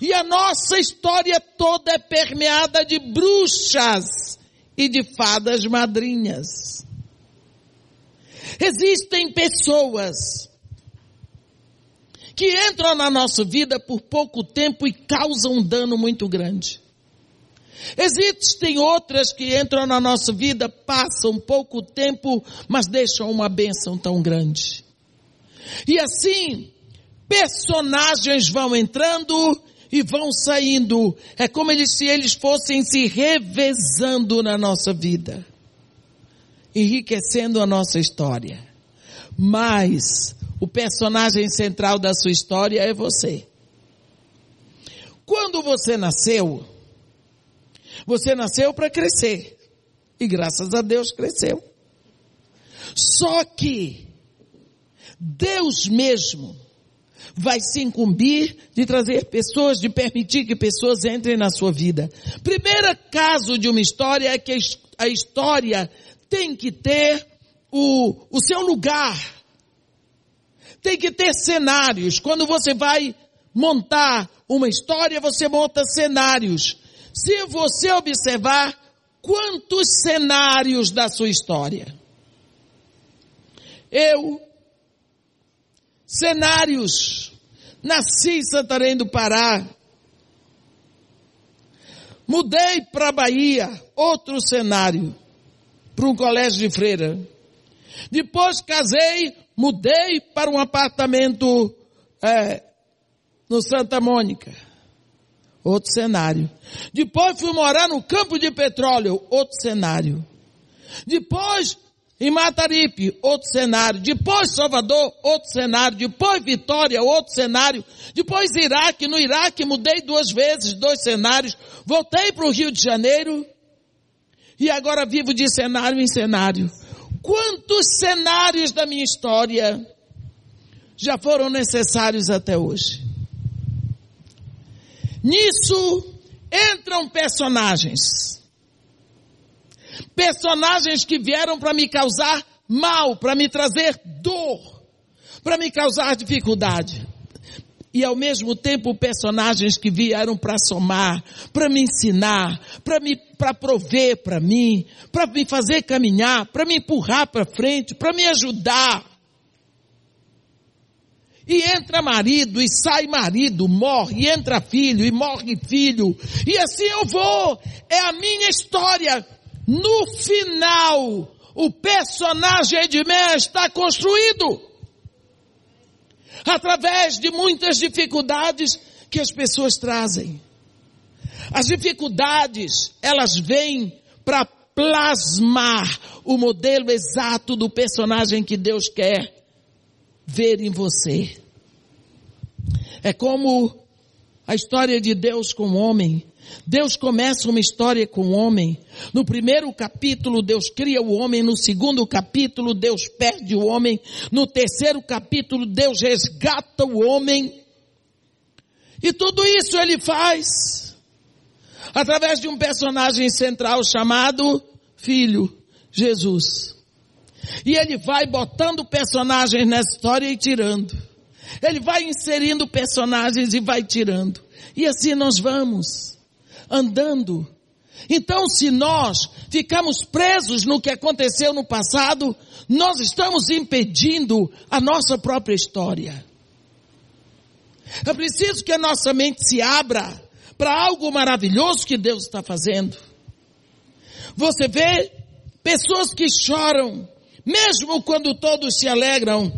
[SPEAKER 1] E a nossa história toda é permeada de bruxas e de fadas madrinhas. Existem pessoas que entram na nossa vida por pouco tempo e causam um dano muito grande. Existem outras que entram na nossa vida, passam pouco tempo, mas deixam uma bênção tão grande. E assim, personagens vão entrando e vão saindo. É como se eles fossem se revezando na nossa vida, enriquecendo a nossa história. Mas o personagem central da sua história é você. Quando você nasceu, você nasceu para crescer. E graças a Deus cresceu. Só que Deus mesmo vai se incumbir de trazer pessoas, de permitir que pessoas entrem na sua vida. Primeiro caso de uma história é que a história tem que ter o, o seu lugar. Tem que ter cenários. Quando você vai montar uma história, você monta cenários. Se você observar quantos cenários da sua história. Eu cenários. Nasci em Santarém do Pará. Mudei para Bahia, outro cenário, para um colégio de freira. Depois casei, mudei para um apartamento é, no Santa Mônica, outro cenário. Depois fui morar no campo de petróleo, outro cenário. Depois em Mataripe, outro cenário. Depois Salvador, outro cenário. Depois Vitória, outro cenário. Depois Iraque. No Iraque mudei duas vezes, dois cenários. Voltei para o Rio de Janeiro. E agora vivo de cenário em cenário. Quantos cenários da minha história já foram necessários até hoje? Nisso entram personagens Personagens que vieram para me causar mal, para me trazer dor, para me causar dificuldade. E ao mesmo tempo personagens que vieram para somar, para me ensinar, para me para prover para mim, para me fazer caminhar, para me empurrar para frente, para me ajudar. E entra marido, e sai marido, morre, e entra filho, e morre filho. E assim eu vou. É a minha história no final, o personagem Edmé está construído. Através de muitas dificuldades que as pessoas trazem. As dificuldades, elas vêm para plasmar o modelo exato do personagem que Deus quer ver em você. É como a história de Deus com o homem. Deus começa uma história com o homem. No primeiro capítulo, Deus cria o homem. No segundo capítulo, Deus perde o homem. No terceiro capítulo, Deus resgata o homem. E tudo isso ele faz através de um personagem central chamado Filho, Jesus. E ele vai botando personagens nessa história e tirando. Ele vai inserindo personagens e vai tirando. E assim nós vamos andando. Então, se nós ficamos presos no que aconteceu no passado, nós estamos impedindo a nossa própria história. É preciso que a nossa mente se abra para algo maravilhoso que Deus está fazendo. Você vê pessoas que choram, mesmo quando todos se alegram.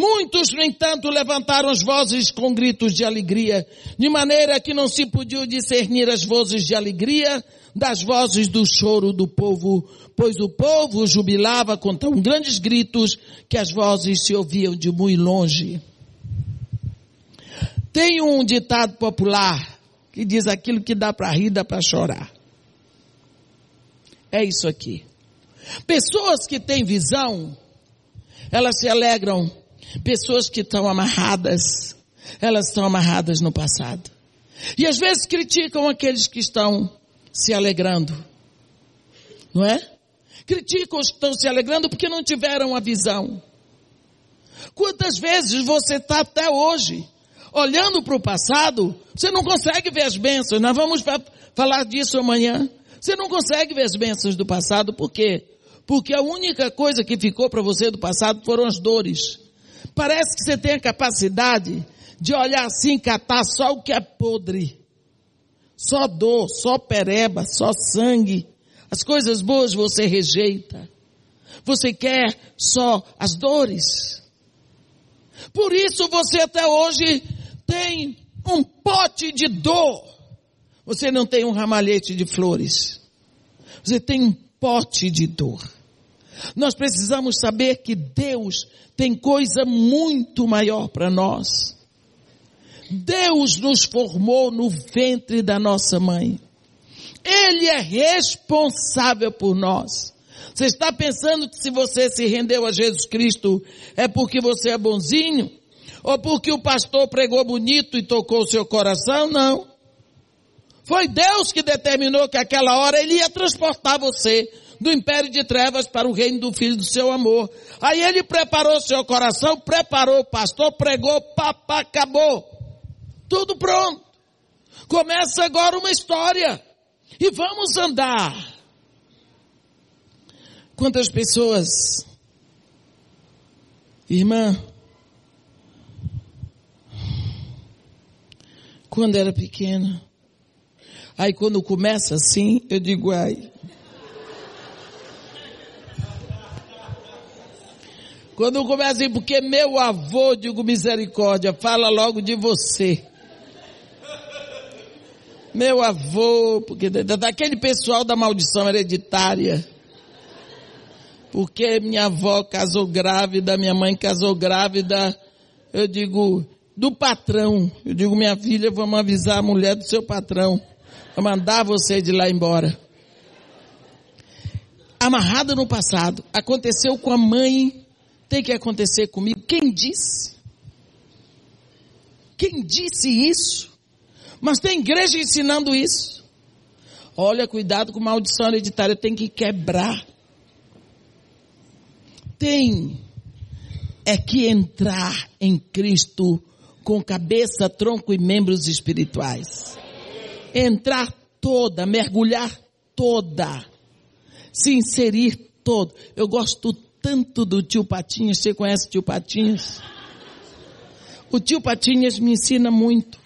[SPEAKER 1] Muitos, no entanto, levantaram as vozes com gritos de alegria, de maneira que não se podia discernir as vozes de alegria das vozes do choro do povo, pois o povo jubilava com tão grandes gritos que as vozes se ouviam de muito longe. Tem um ditado popular que diz aquilo que dá para rir, dá para chorar. É isso aqui. Pessoas que têm visão, elas se alegram. Pessoas que estão amarradas, elas estão amarradas no passado. E às vezes criticam aqueles que estão se alegrando. Não é? Criticam os que estão se alegrando porque não tiveram a visão. Quantas vezes você está até hoje olhando para o passado, você não consegue ver as bênçãos. Nós vamos falar disso amanhã. Você não consegue ver as bênçãos do passado, por quê? Porque a única coisa que ficou para você do passado foram as dores. Parece que você tem a capacidade de olhar assim, catar só o que é podre. Só dor, só pereba, só sangue. As coisas boas você rejeita. Você quer só as dores. Por isso você até hoje tem um pote de dor. Você não tem um ramalhete de flores. Você tem um pote de dor. Nós precisamos saber que Deus tem coisa muito maior para nós. Deus nos formou no ventre da nossa mãe. Ele é responsável por nós. Você está pensando que se você se rendeu a Jesus Cristo é porque você é bonzinho? Ou porque o pastor pregou bonito e tocou o seu coração? Não. Foi Deus que determinou que aquela hora ele ia transportar você do império de trevas para o reino do filho do seu amor. Aí ele preparou seu coração, preparou o pastor, pregou, papá, acabou. Tudo pronto. Começa agora uma história. E vamos andar. Quantas pessoas, irmã, quando era pequena. Aí quando começa assim, eu digo, ai. Quando começa assim, porque meu avô, digo misericórdia, fala logo de você. Meu avô, porque daquele pessoal da maldição hereditária. Porque minha avó casou grávida, minha mãe casou grávida. Eu digo, do patrão. Eu digo, minha filha, vamos avisar a mulher do seu patrão. Vou mandar você de lá embora. Amarrada no passado. Aconteceu com a mãe. Tem que acontecer comigo. Quem disse? Quem disse isso? Mas tem igreja ensinando isso. Olha, cuidado com maldição hereditária. Tem que quebrar. Tem é que entrar em Cristo com cabeça, tronco e membros espirituais. Entrar toda, mergulhar toda, se inserir todo. Eu gosto tanto do tio Patinhas, você conhece o tio Patinhas? O tio Patinhas me ensina muito.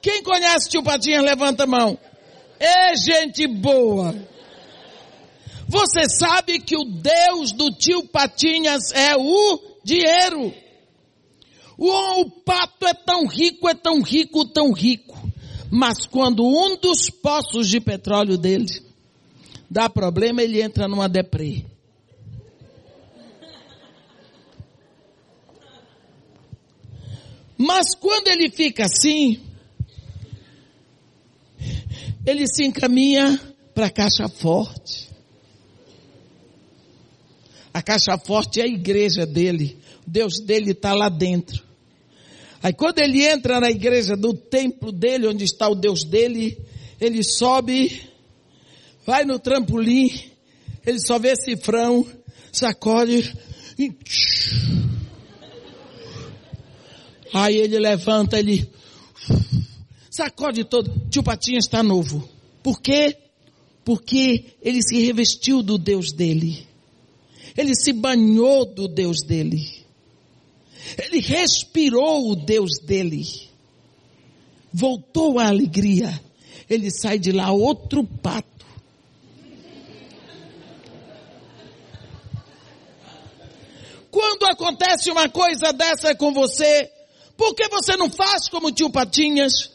[SPEAKER 1] Quem conhece o tio Patinhas, levanta a mão. É gente boa. Você sabe que o Deus do tio Patinhas é o dinheiro. O, o pato é tão rico, é tão rico, tão rico. Mas quando um dos poços de petróleo dele dá problema, ele entra numa deprê. Mas quando ele fica assim, ele se encaminha para a caixa forte. A caixa forte é a igreja dele. Deus dele está lá dentro. Aí quando ele entra na igreja do templo dele, onde está o Deus dele, ele sobe, vai no trampolim, ele só vê cifrão, sacode e... Aí ele levanta, ele sacode todo. Tio Patinha está novo. Por quê? Porque ele se revestiu do Deus dele. Ele se banhou do Deus dele. Ele respirou o Deus dele. Voltou à alegria. Ele sai de lá outro pato. Quando acontece uma coisa dessa com você, por que você não faz como tio Patinhas?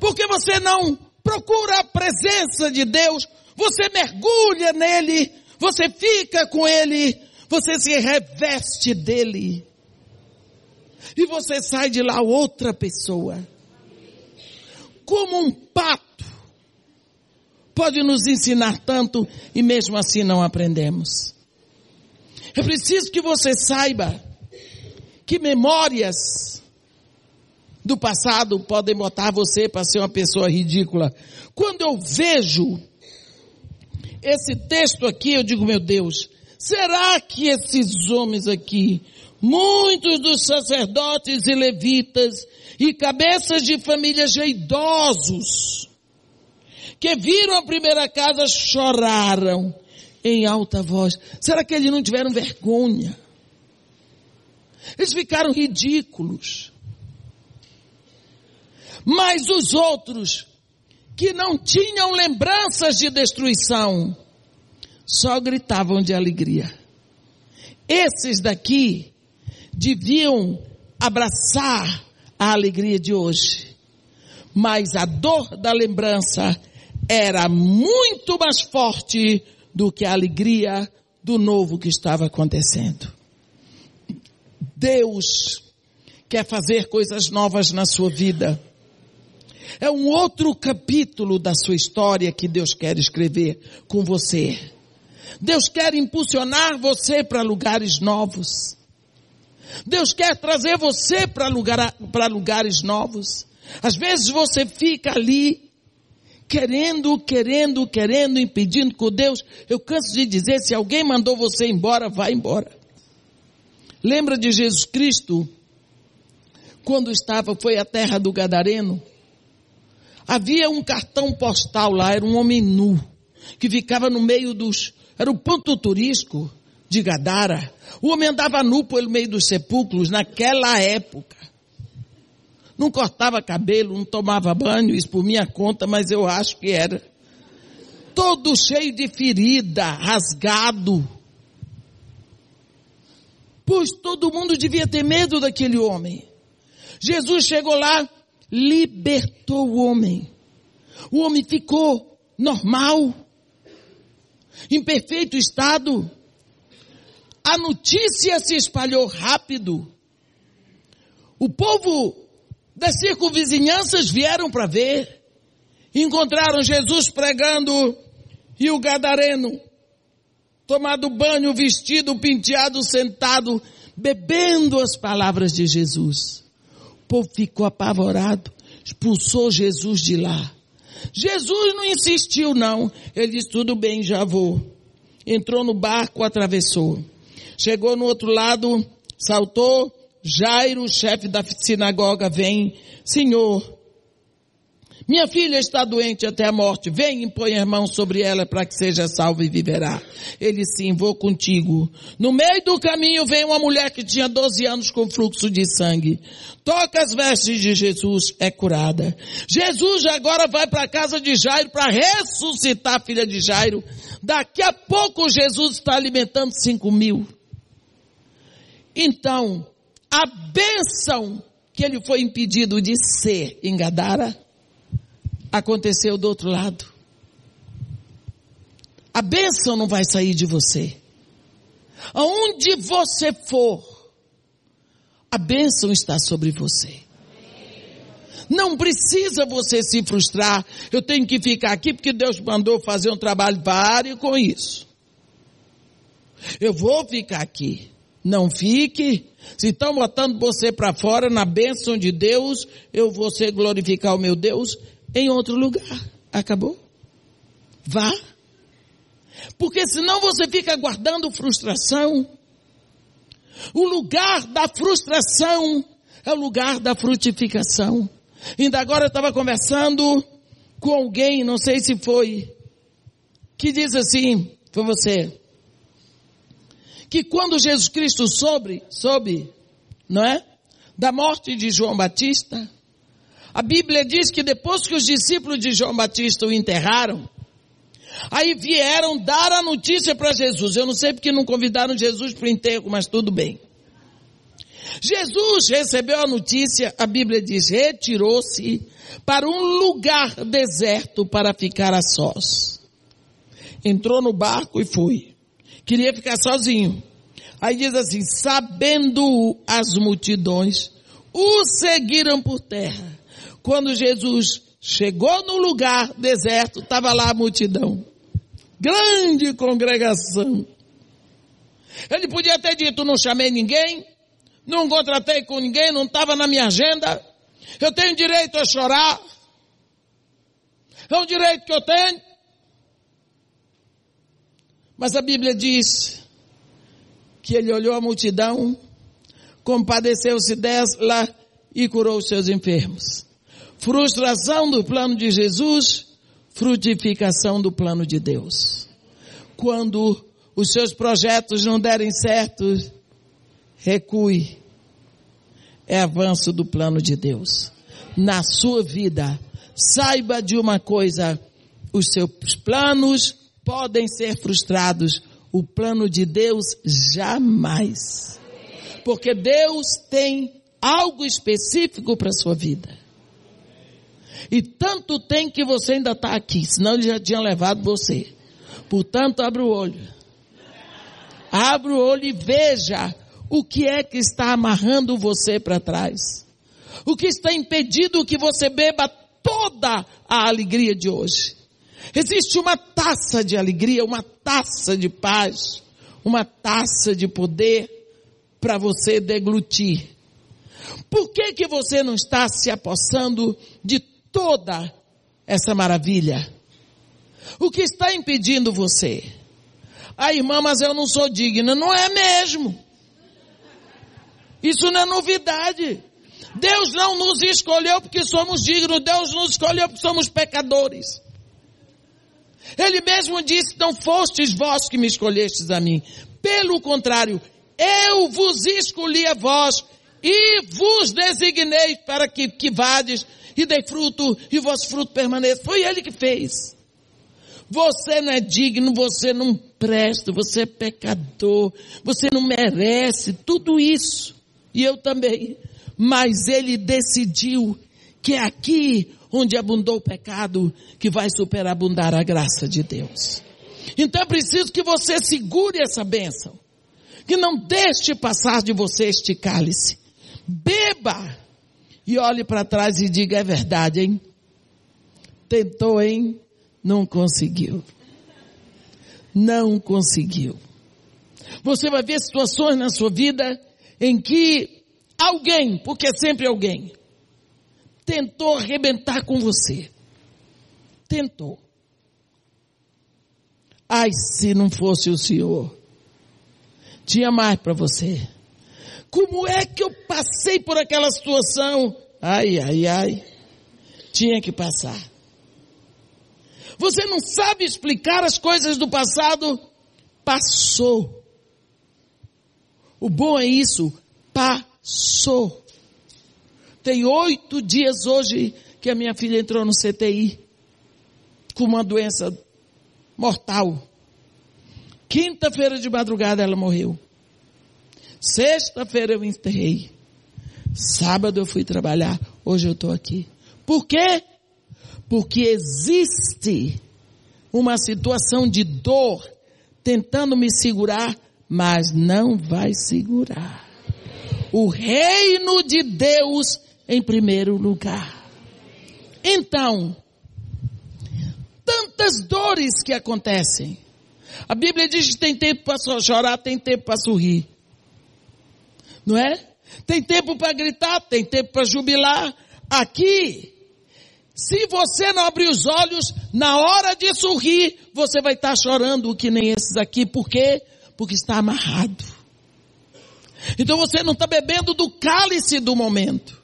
[SPEAKER 1] Por que você não procura a presença de Deus? Você mergulha nele, você fica com ele, você se reveste dele e você sai de lá outra pessoa. Como um pato pode nos ensinar tanto e mesmo assim não aprendemos. É preciso que você saiba que memórias do passado podem botar você para ser uma pessoa ridícula. Quando eu vejo esse texto aqui, eu digo, meu Deus, será que esses homens aqui muitos dos sacerdotes e levitas e cabeças de famílias de idosos que viram a primeira casa choraram em alta voz. Será que eles não tiveram vergonha? Eles ficaram ridículos. Mas os outros que não tinham lembranças de destruição só gritavam de alegria. Esses daqui deviam abraçar a alegria de hoje. Mas a dor da lembrança era muito mais forte do que a alegria do novo que estava acontecendo. Deus quer fazer coisas novas na sua vida. É um outro capítulo da sua história que Deus quer escrever com você. Deus quer impulsionar você para lugares novos. Deus quer trazer você para lugar, lugares novos. Às vezes você fica ali querendo, querendo, querendo, impedindo com Deus. Eu canso de dizer, se alguém mandou você embora, vá embora. Lembra de Jesus Cristo? Quando estava, foi à terra do Gadareno. Havia um cartão postal lá, era um homem nu, que ficava no meio dos, era o ponto turístico de Gadara. O homem andava nu pelo meio dos sepulcros naquela época. Não cortava cabelo, não tomava banho, isso por minha conta, mas eu acho que era. Todo cheio de ferida, rasgado. Pois todo mundo devia ter medo daquele homem. Jesus chegou lá, libertou o homem. O homem ficou normal, em perfeito estado. A notícia se espalhou rápido. O povo das circunvizinhanças vieram para ver. Encontraram Jesus pregando e o gadareno tomado banho, vestido, penteado, sentado, bebendo as palavras de Jesus. Povo ficou apavorado, expulsou Jesus de lá. Jesus não insistiu não. Ele disse, tudo bem, já vou. Entrou no barco, atravessou. Chegou no outro lado, saltou, Jairo, chefe da sinagoga, vem, Senhor, minha filha está doente até a morte, vem e põe a mão sobre ela para que seja salva e viverá. Ele sim, vou contigo. No meio do caminho vem uma mulher que tinha 12 anos com fluxo de sangue. Toca as vestes de Jesus, é curada. Jesus agora vai para a casa de Jairo para ressuscitar a filha de Jairo. Daqui a pouco Jesus está alimentando cinco mil. Então, a bênção que ele foi impedido de ser em Gadara, aconteceu do outro lado. A bênção não vai sair de você. Aonde você for, a bênção está sobre você. Não precisa você se frustrar. Eu tenho que ficar aqui porque Deus mandou fazer um trabalho pare com isso. Eu vou ficar aqui. Não fique. Se estão botando você para fora na bênção de Deus, eu vou ser glorificar o meu Deus em outro lugar. Acabou? Vá. Porque senão você fica guardando frustração. O lugar da frustração é o lugar da frutificação. Ainda agora eu estava conversando com alguém, não sei se foi, que diz assim, foi você, que quando Jesus Cristo soube, soube, não é? Da morte de João Batista, a Bíblia diz que depois que os discípulos de João Batista o enterraram, aí vieram dar a notícia para Jesus. Eu não sei porque não convidaram Jesus para o enterro, mas tudo bem. Jesus recebeu a notícia, a Bíblia diz, retirou-se para um lugar deserto para ficar a sós. Entrou no barco e foi. Queria ficar sozinho. Aí diz assim, sabendo as multidões, o seguiram por terra. Quando Jesus chegou no lugar deserto, estava lá a multidão. Grande congregação. Ele podia ter dito, não chamei ninguém, não contratei com ninguém, não estava na minha agenda. Eu tenho direito a chorar. É um direito que eu tenho. Mas a Bíblia diz que ele olhou a multidão, compadeceu-se dela e curou os seus enfermos. Frustração do plano de Jesus, frutificação do plano de Deus. Quando os seus projetos não derem certo, recue. É avanço do plano de Deus. Na sua vida, saiba de uma coisa, os seus planos podem ser frustrados, o plano de Deus jamais. Porque Deus tem algo específico para a sua vida. E tanto tem que você ainda está aqui, senão ele já tinha levado você. Portanto, abra o olho. Abra o olho e veja o que é que está amarrando você para trás? O que está impedindo que você beba toda a alegria de hoje? Existe uma taça de alegria, uma taça de paz, uma taça de poder para você deglutir. Por que que você não está se apossando de toda essa maravilha? O que está impedindo você? Ah, irmã, mas eu não sou digna. Não é mesmo. Isso não é novidade. Deus não nos escolheu porque somos dignos, Deus nos escolheu porque somos pecadores. Ele mesmo disse, não fostes vós que me escolhestes a mim. Pelo contrário, eu vos escolhi a vós e vos designei para que, que vades e dei fruto e o vosso fruto permaneça. Foi ele que fez. Você não é digno, você não presta, você é pecador, você não merece tudo isso e eu também. Mas ele decidiu que é aqui onde abundou o pecado que vai superabundar a graça de Deus. Então é preciso que você segure essa bênção. Que não deixe passar de você este cálice. Beba! E olhe para trás e diga, é verdade, hein? Tentou, hein? Não conseguiu. Não conseguiu. Você vai ver situações na sua vida em que alguém, porque é sempre alguém, tentou arrebentar com você. Tentou. Ai, se não fosse o Senhor, tinha mais para você. Como é que eu passei por aquela situação? Ai, ai, ai. Tinha que passar. Você não sabe explicar as coisas do passado? Passou. O bom é isso, passou. Tem oito dias hoje que a minha filha entrou no CTI com uma doença mortal. Quinta-feira de madrugada ela morreu. Sexta-feira eu enterrei. Sábado eu fui trabalhar. Hoje eu estou aqui. Por quê? Porque existe uma situação de dor tentando me segurar, mas não vai segurar. O reino de Deus em primeiro lugar. Então, tantas dores que acontecem. A Bíblia diz que tem tempo para chorar, tem tempo para sorrir. Não é? Tem tempo para gritar, tem tempo para jubilar. Aqui, se você não abrir os olhos, na hora de sorrir, você vai estar chorando que nem esses aqui. Por quê? Porque está amarrado. Então você não está bebendo do cálice do momento.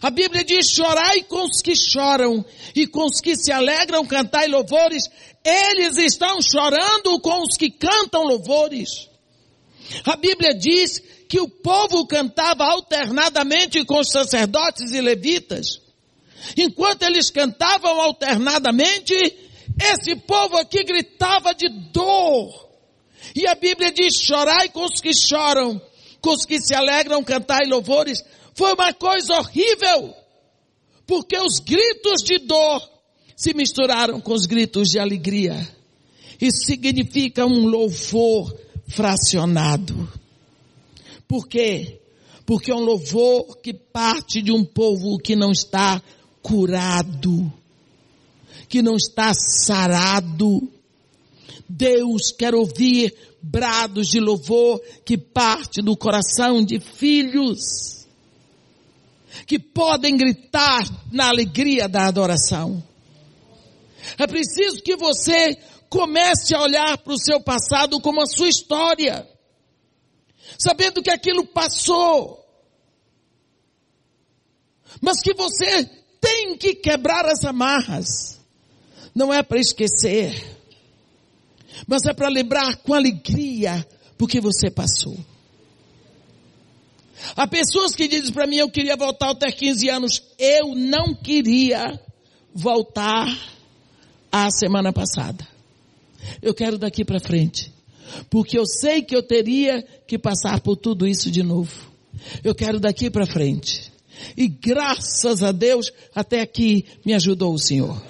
[SPEAKER 1] A Bíblia diz: chorai com os que choram e com os que se alegram, cantai louvores. Eles estão chorando com os que cantam louvores. A Bíblia diz que o povo cantava alternadamente com os sacerdotes e levitas. Enquanto eles cantavam alternadamente, esse povo aqui gritava de dor. E a Bíblia diz: chorai com os que choram, com os que se alegram, cantai louvores. Foi uma coisa horrível, porque os gritos de dor se misturaram com os gritos de alegria. Isso significa um louvor fracionado. Por quê? Porque é um louvor que parte de um povo que não está curado, que não está sarado. Deus quer ouvir brados de louvor que parte do coração de filhos, que podem gritar na alegria da adoração. É preciso que você comece a olhar para o seu passado como a sua história, sabendo que aquilo passou, mas que você tem que quebrar as amarras. Não é para esquecer, mas é para lembrar com alegria porque você passou. Há pessoas que dizem para mim, eu queria voltar até 15 anos. Eu não queria voltar à semana passada. Eu quero daqui para frente. Porque eu sei que eu teria que passar por tudo isso de novo. Eu quero daqui para frente. E graças a Deus, até aqui me ajudou o Senhor.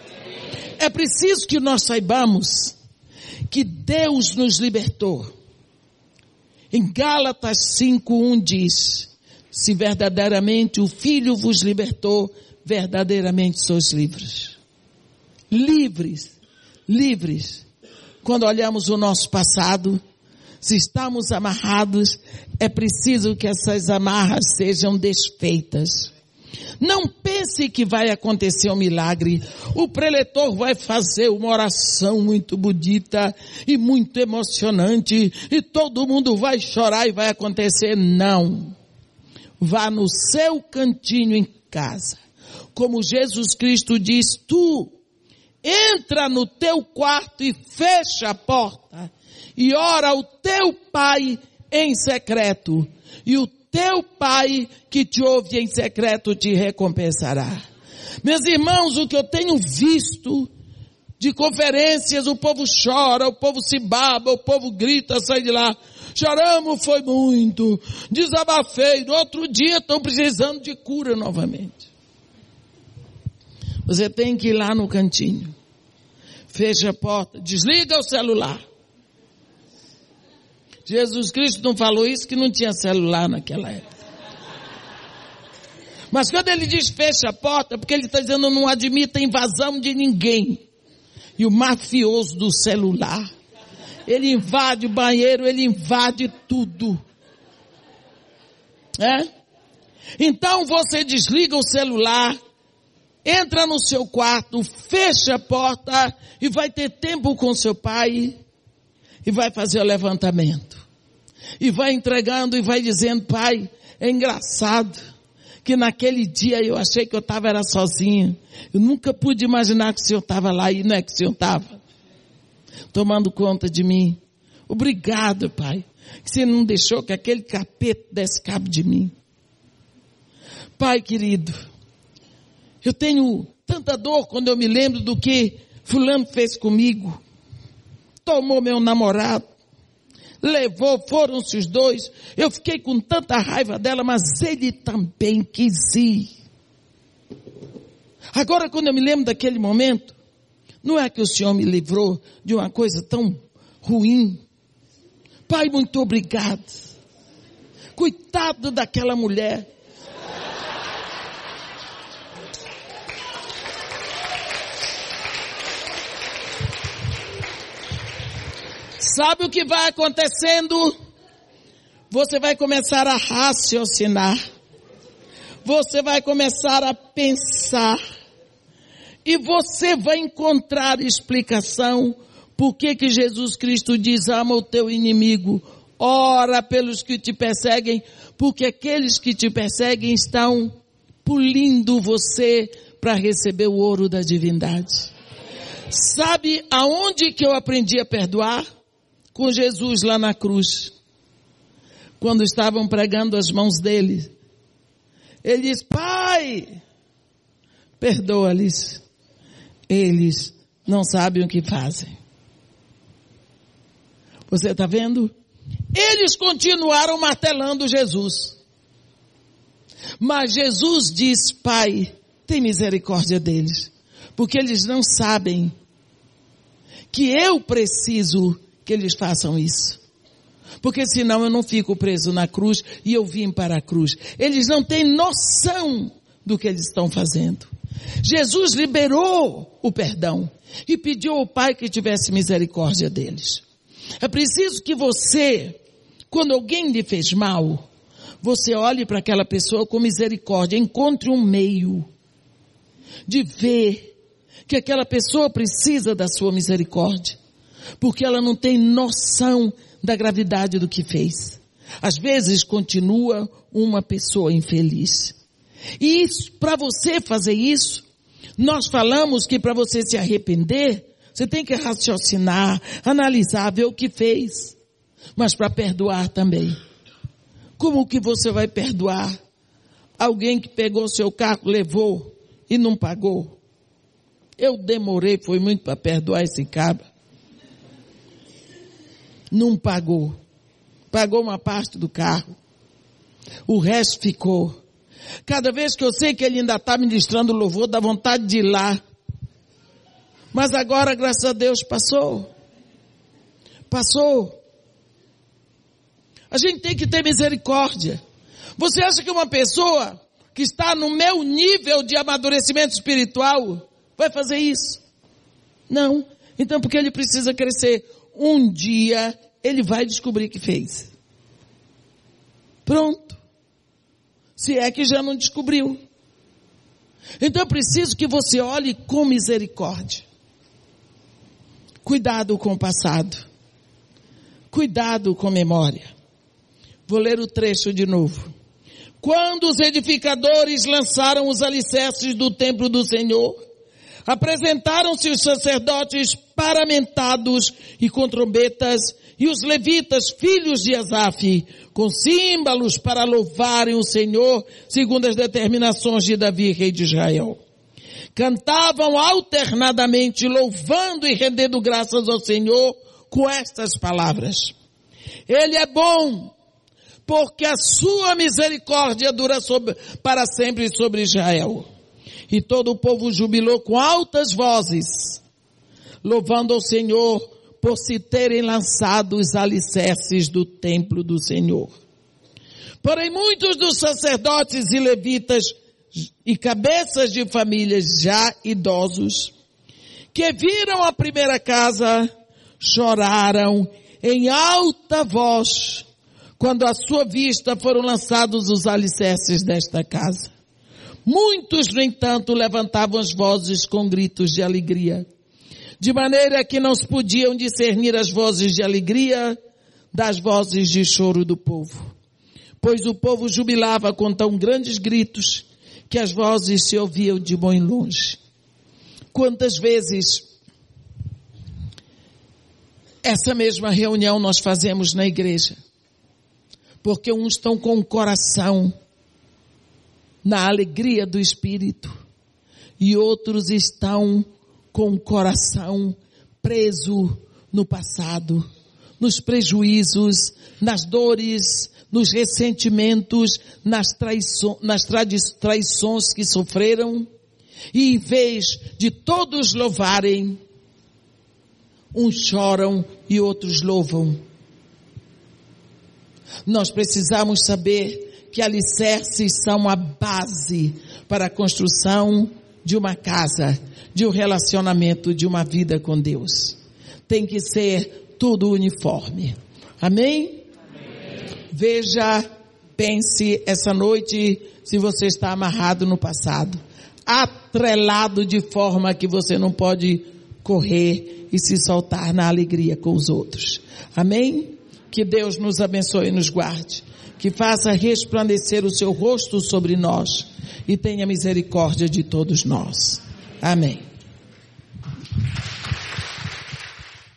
[SPEAKER 1] É preciso que nós saibamos que Deus nos libertou. Em Gálatas 5:1 diz: Se verdadeiramente o Filho vos libertou, verdadeiramente sois livres. Livres, livres. Quando olhamos o nosso passado, se estamos amarrados, é preciso que essas amarras sejam desfeitas. Não pense que vai acontecer um milagre. O preletor vai fazer uma oração muito bonita e muito emocionante e todo mundo vai chorar e vai acontecer. Não. Vá no seu cantinho em casa. Como Jesus Cristo diz, tu entra no teu quarto e fecha a porta e ora ao teu pai em secreto, e o teu pai que te ouve em secreto te recompensará. Meus irmãos, o que eu tenho visto de conferências, o povo chora, o povo se baba, o povo grita, sai de lá. Choramos foi muito, desabafei, no outro dia estão precisando de cura novamente. Você tem que ir lá no cantinho, fecha a porta, desliga o celular Jesus Cristo não falou isso que não tinha celular naquela época. Mas quando ele diz fecha a porta, porque ele está dizendo não admita invasão de ninguém. E o mafioso do celular, ele invade o banheiro, ele invade tudo. É? Então você desliga o celular, entra no seu quarto, fecha a porta e vai ter tempo com seu pai e vai fazer o levantamento. E vai entregando e vai dizendo, pai, é engraçado que naquele dia eu achei que eu estava era sozinho. Eu nunca pude imaginar que o Senhor estava lá e não é que o Senhor estava. Tomando conta de mim. Obrigado, pai. Que você não deixou que aquele capeta desse cabo de mim. Pai querido, eu tenho tanta dor quando eu me lembro do que fulano fez comigo tomou meu namorado, levou, foram-se os dois. Eu fiquei com tanta raiva dela, mas ele também quis ir. Agora, quando eu me lembro daquele momento, não é que o Senhor me livrou de uma coisa tão ruim. Pai, muito obrigado. Coitado daquela mulher. Sabe o que vai acontecendo? Você vai começar a raciocinar. Você vai começar a pensar. E você vai encontrar explicação por que que Jesus Cristo diz ama o teu inimigo, ora pelos que te perseguem, porque aqueles que te perseguem estão pulindo você para receber o ouro da divindade. Sabe aonde que eu aprendi a perdoar? Com Jesus lá na cruz. Quando estavam pregando as mãos dele. Ele diz, pai, perdoa-lhes. Eles não sabem o que fazem. Você está vendo? Eles continuaram martelando Jesus. Mas Jesus diz, pai, tem misericórdia deles. Porque eles não sabem que eu preciso que eles façam isso. Porque senão eu não fico preso na cruz e eu vim para a cruz. Eles não têm noção do que eles estão fazendo. Jesus liberou o perdão e pediu ao Pai que tivesse misericórdia deles. É preciso que você, quando alguém lhe fez mal, você olhe para aquela pessoa com misericórdia, encontre um meio de ver que aquela pessoa precisa da sua misericórdia porque ela não tem noção da gravidade do que fez. Às vezes continua uma pessoa infeliz. E para você fazer isso, nós falamos que para você se arrepender, você tem que raciocinar, analisar, ver o que fez. Mas para perdoar também. Como que você vai perdoar alguém que pegou seu carro, levou e não pagou? Eu demorei, foi muito para perdoar esse cabra não pagou. Pagou uma parte do carro. O resto ficou. Cada vez que eu sei que ele ainda está ministrando louvor, dá vontade de ir lá. Mas agora, graças a Deus, passou. Passou. A gente tem que ter misericórdia. Você acha que uma pessoa que está no meu nível de amadurecimento espiritual vai fazer isso? Não. Então, porque ele precisa crescer um dia ele vai descobrir que fez. Pronto. Se é que já não descobriu. Então é preciso que você olhe com misericórdia. Cuidado com o passado. Cuidado com memória. Vou ler o trecho de novo. Quando os edificadores lançaram os alicerces do templo do Senhor, apresentaram-se os sacerdotes paramentados e com trombetas e os levitas, filhos de Asaf, com símbolos para louvarem o Senhor, segundo as determinações de Davi, rei de Israel. Cantavam alternadamente, louvando e rendendo graças ao Senhor com estas palavras. Ele é bom, porque a sua misericórdia dura sobre, para sempre sobre Israel. E todo o povo jubilou com altas vozes, louvando ao Senhor por se terem lançado os alicerces do templo do Senhor. Porém, muitos dos sacerdotes e levitas e cabeças de famílias já idosos, que viram a primeira casa, choraram em alta voz, quando à sua vista foram lançados os alicerces desta casa. Muitos, no entanto, levantavam as vozes com gritos de alegria, de maneira que não se podiam discernir as vozes de alegria das vozes de choro do povo. Pois o povo jubilava com tão grandes gritos que as vozes se ouviam de bom longe. Quantas vezes essa mesma reunião nós fazemos na igreja? Porque uns estão com o coração na alegria do Espírito e outros estão com o coração preso no passado, nos prejuízos, nas dores, nos ressentimentos, nas, traiço, nas traições que sofreram. E em vez de todos louvarem, uns choram e outros louvam. Nós precisamos saber que alicerces são a base para a construção de uma casa, de um relacionamento, de uma vida com Deus. Tem que ser tudo uniforme. Amém? Amém. Veja, pense essa noite se você está amarrado no passado, atrelado de forma que você não pode correr e se soltar na alegria com os outros. Amém? Que Deus nos abençoe e nos guarde. Que faça resplandecer o seu rosto sobre nós e tenha misericórdia de todos nós. Amém.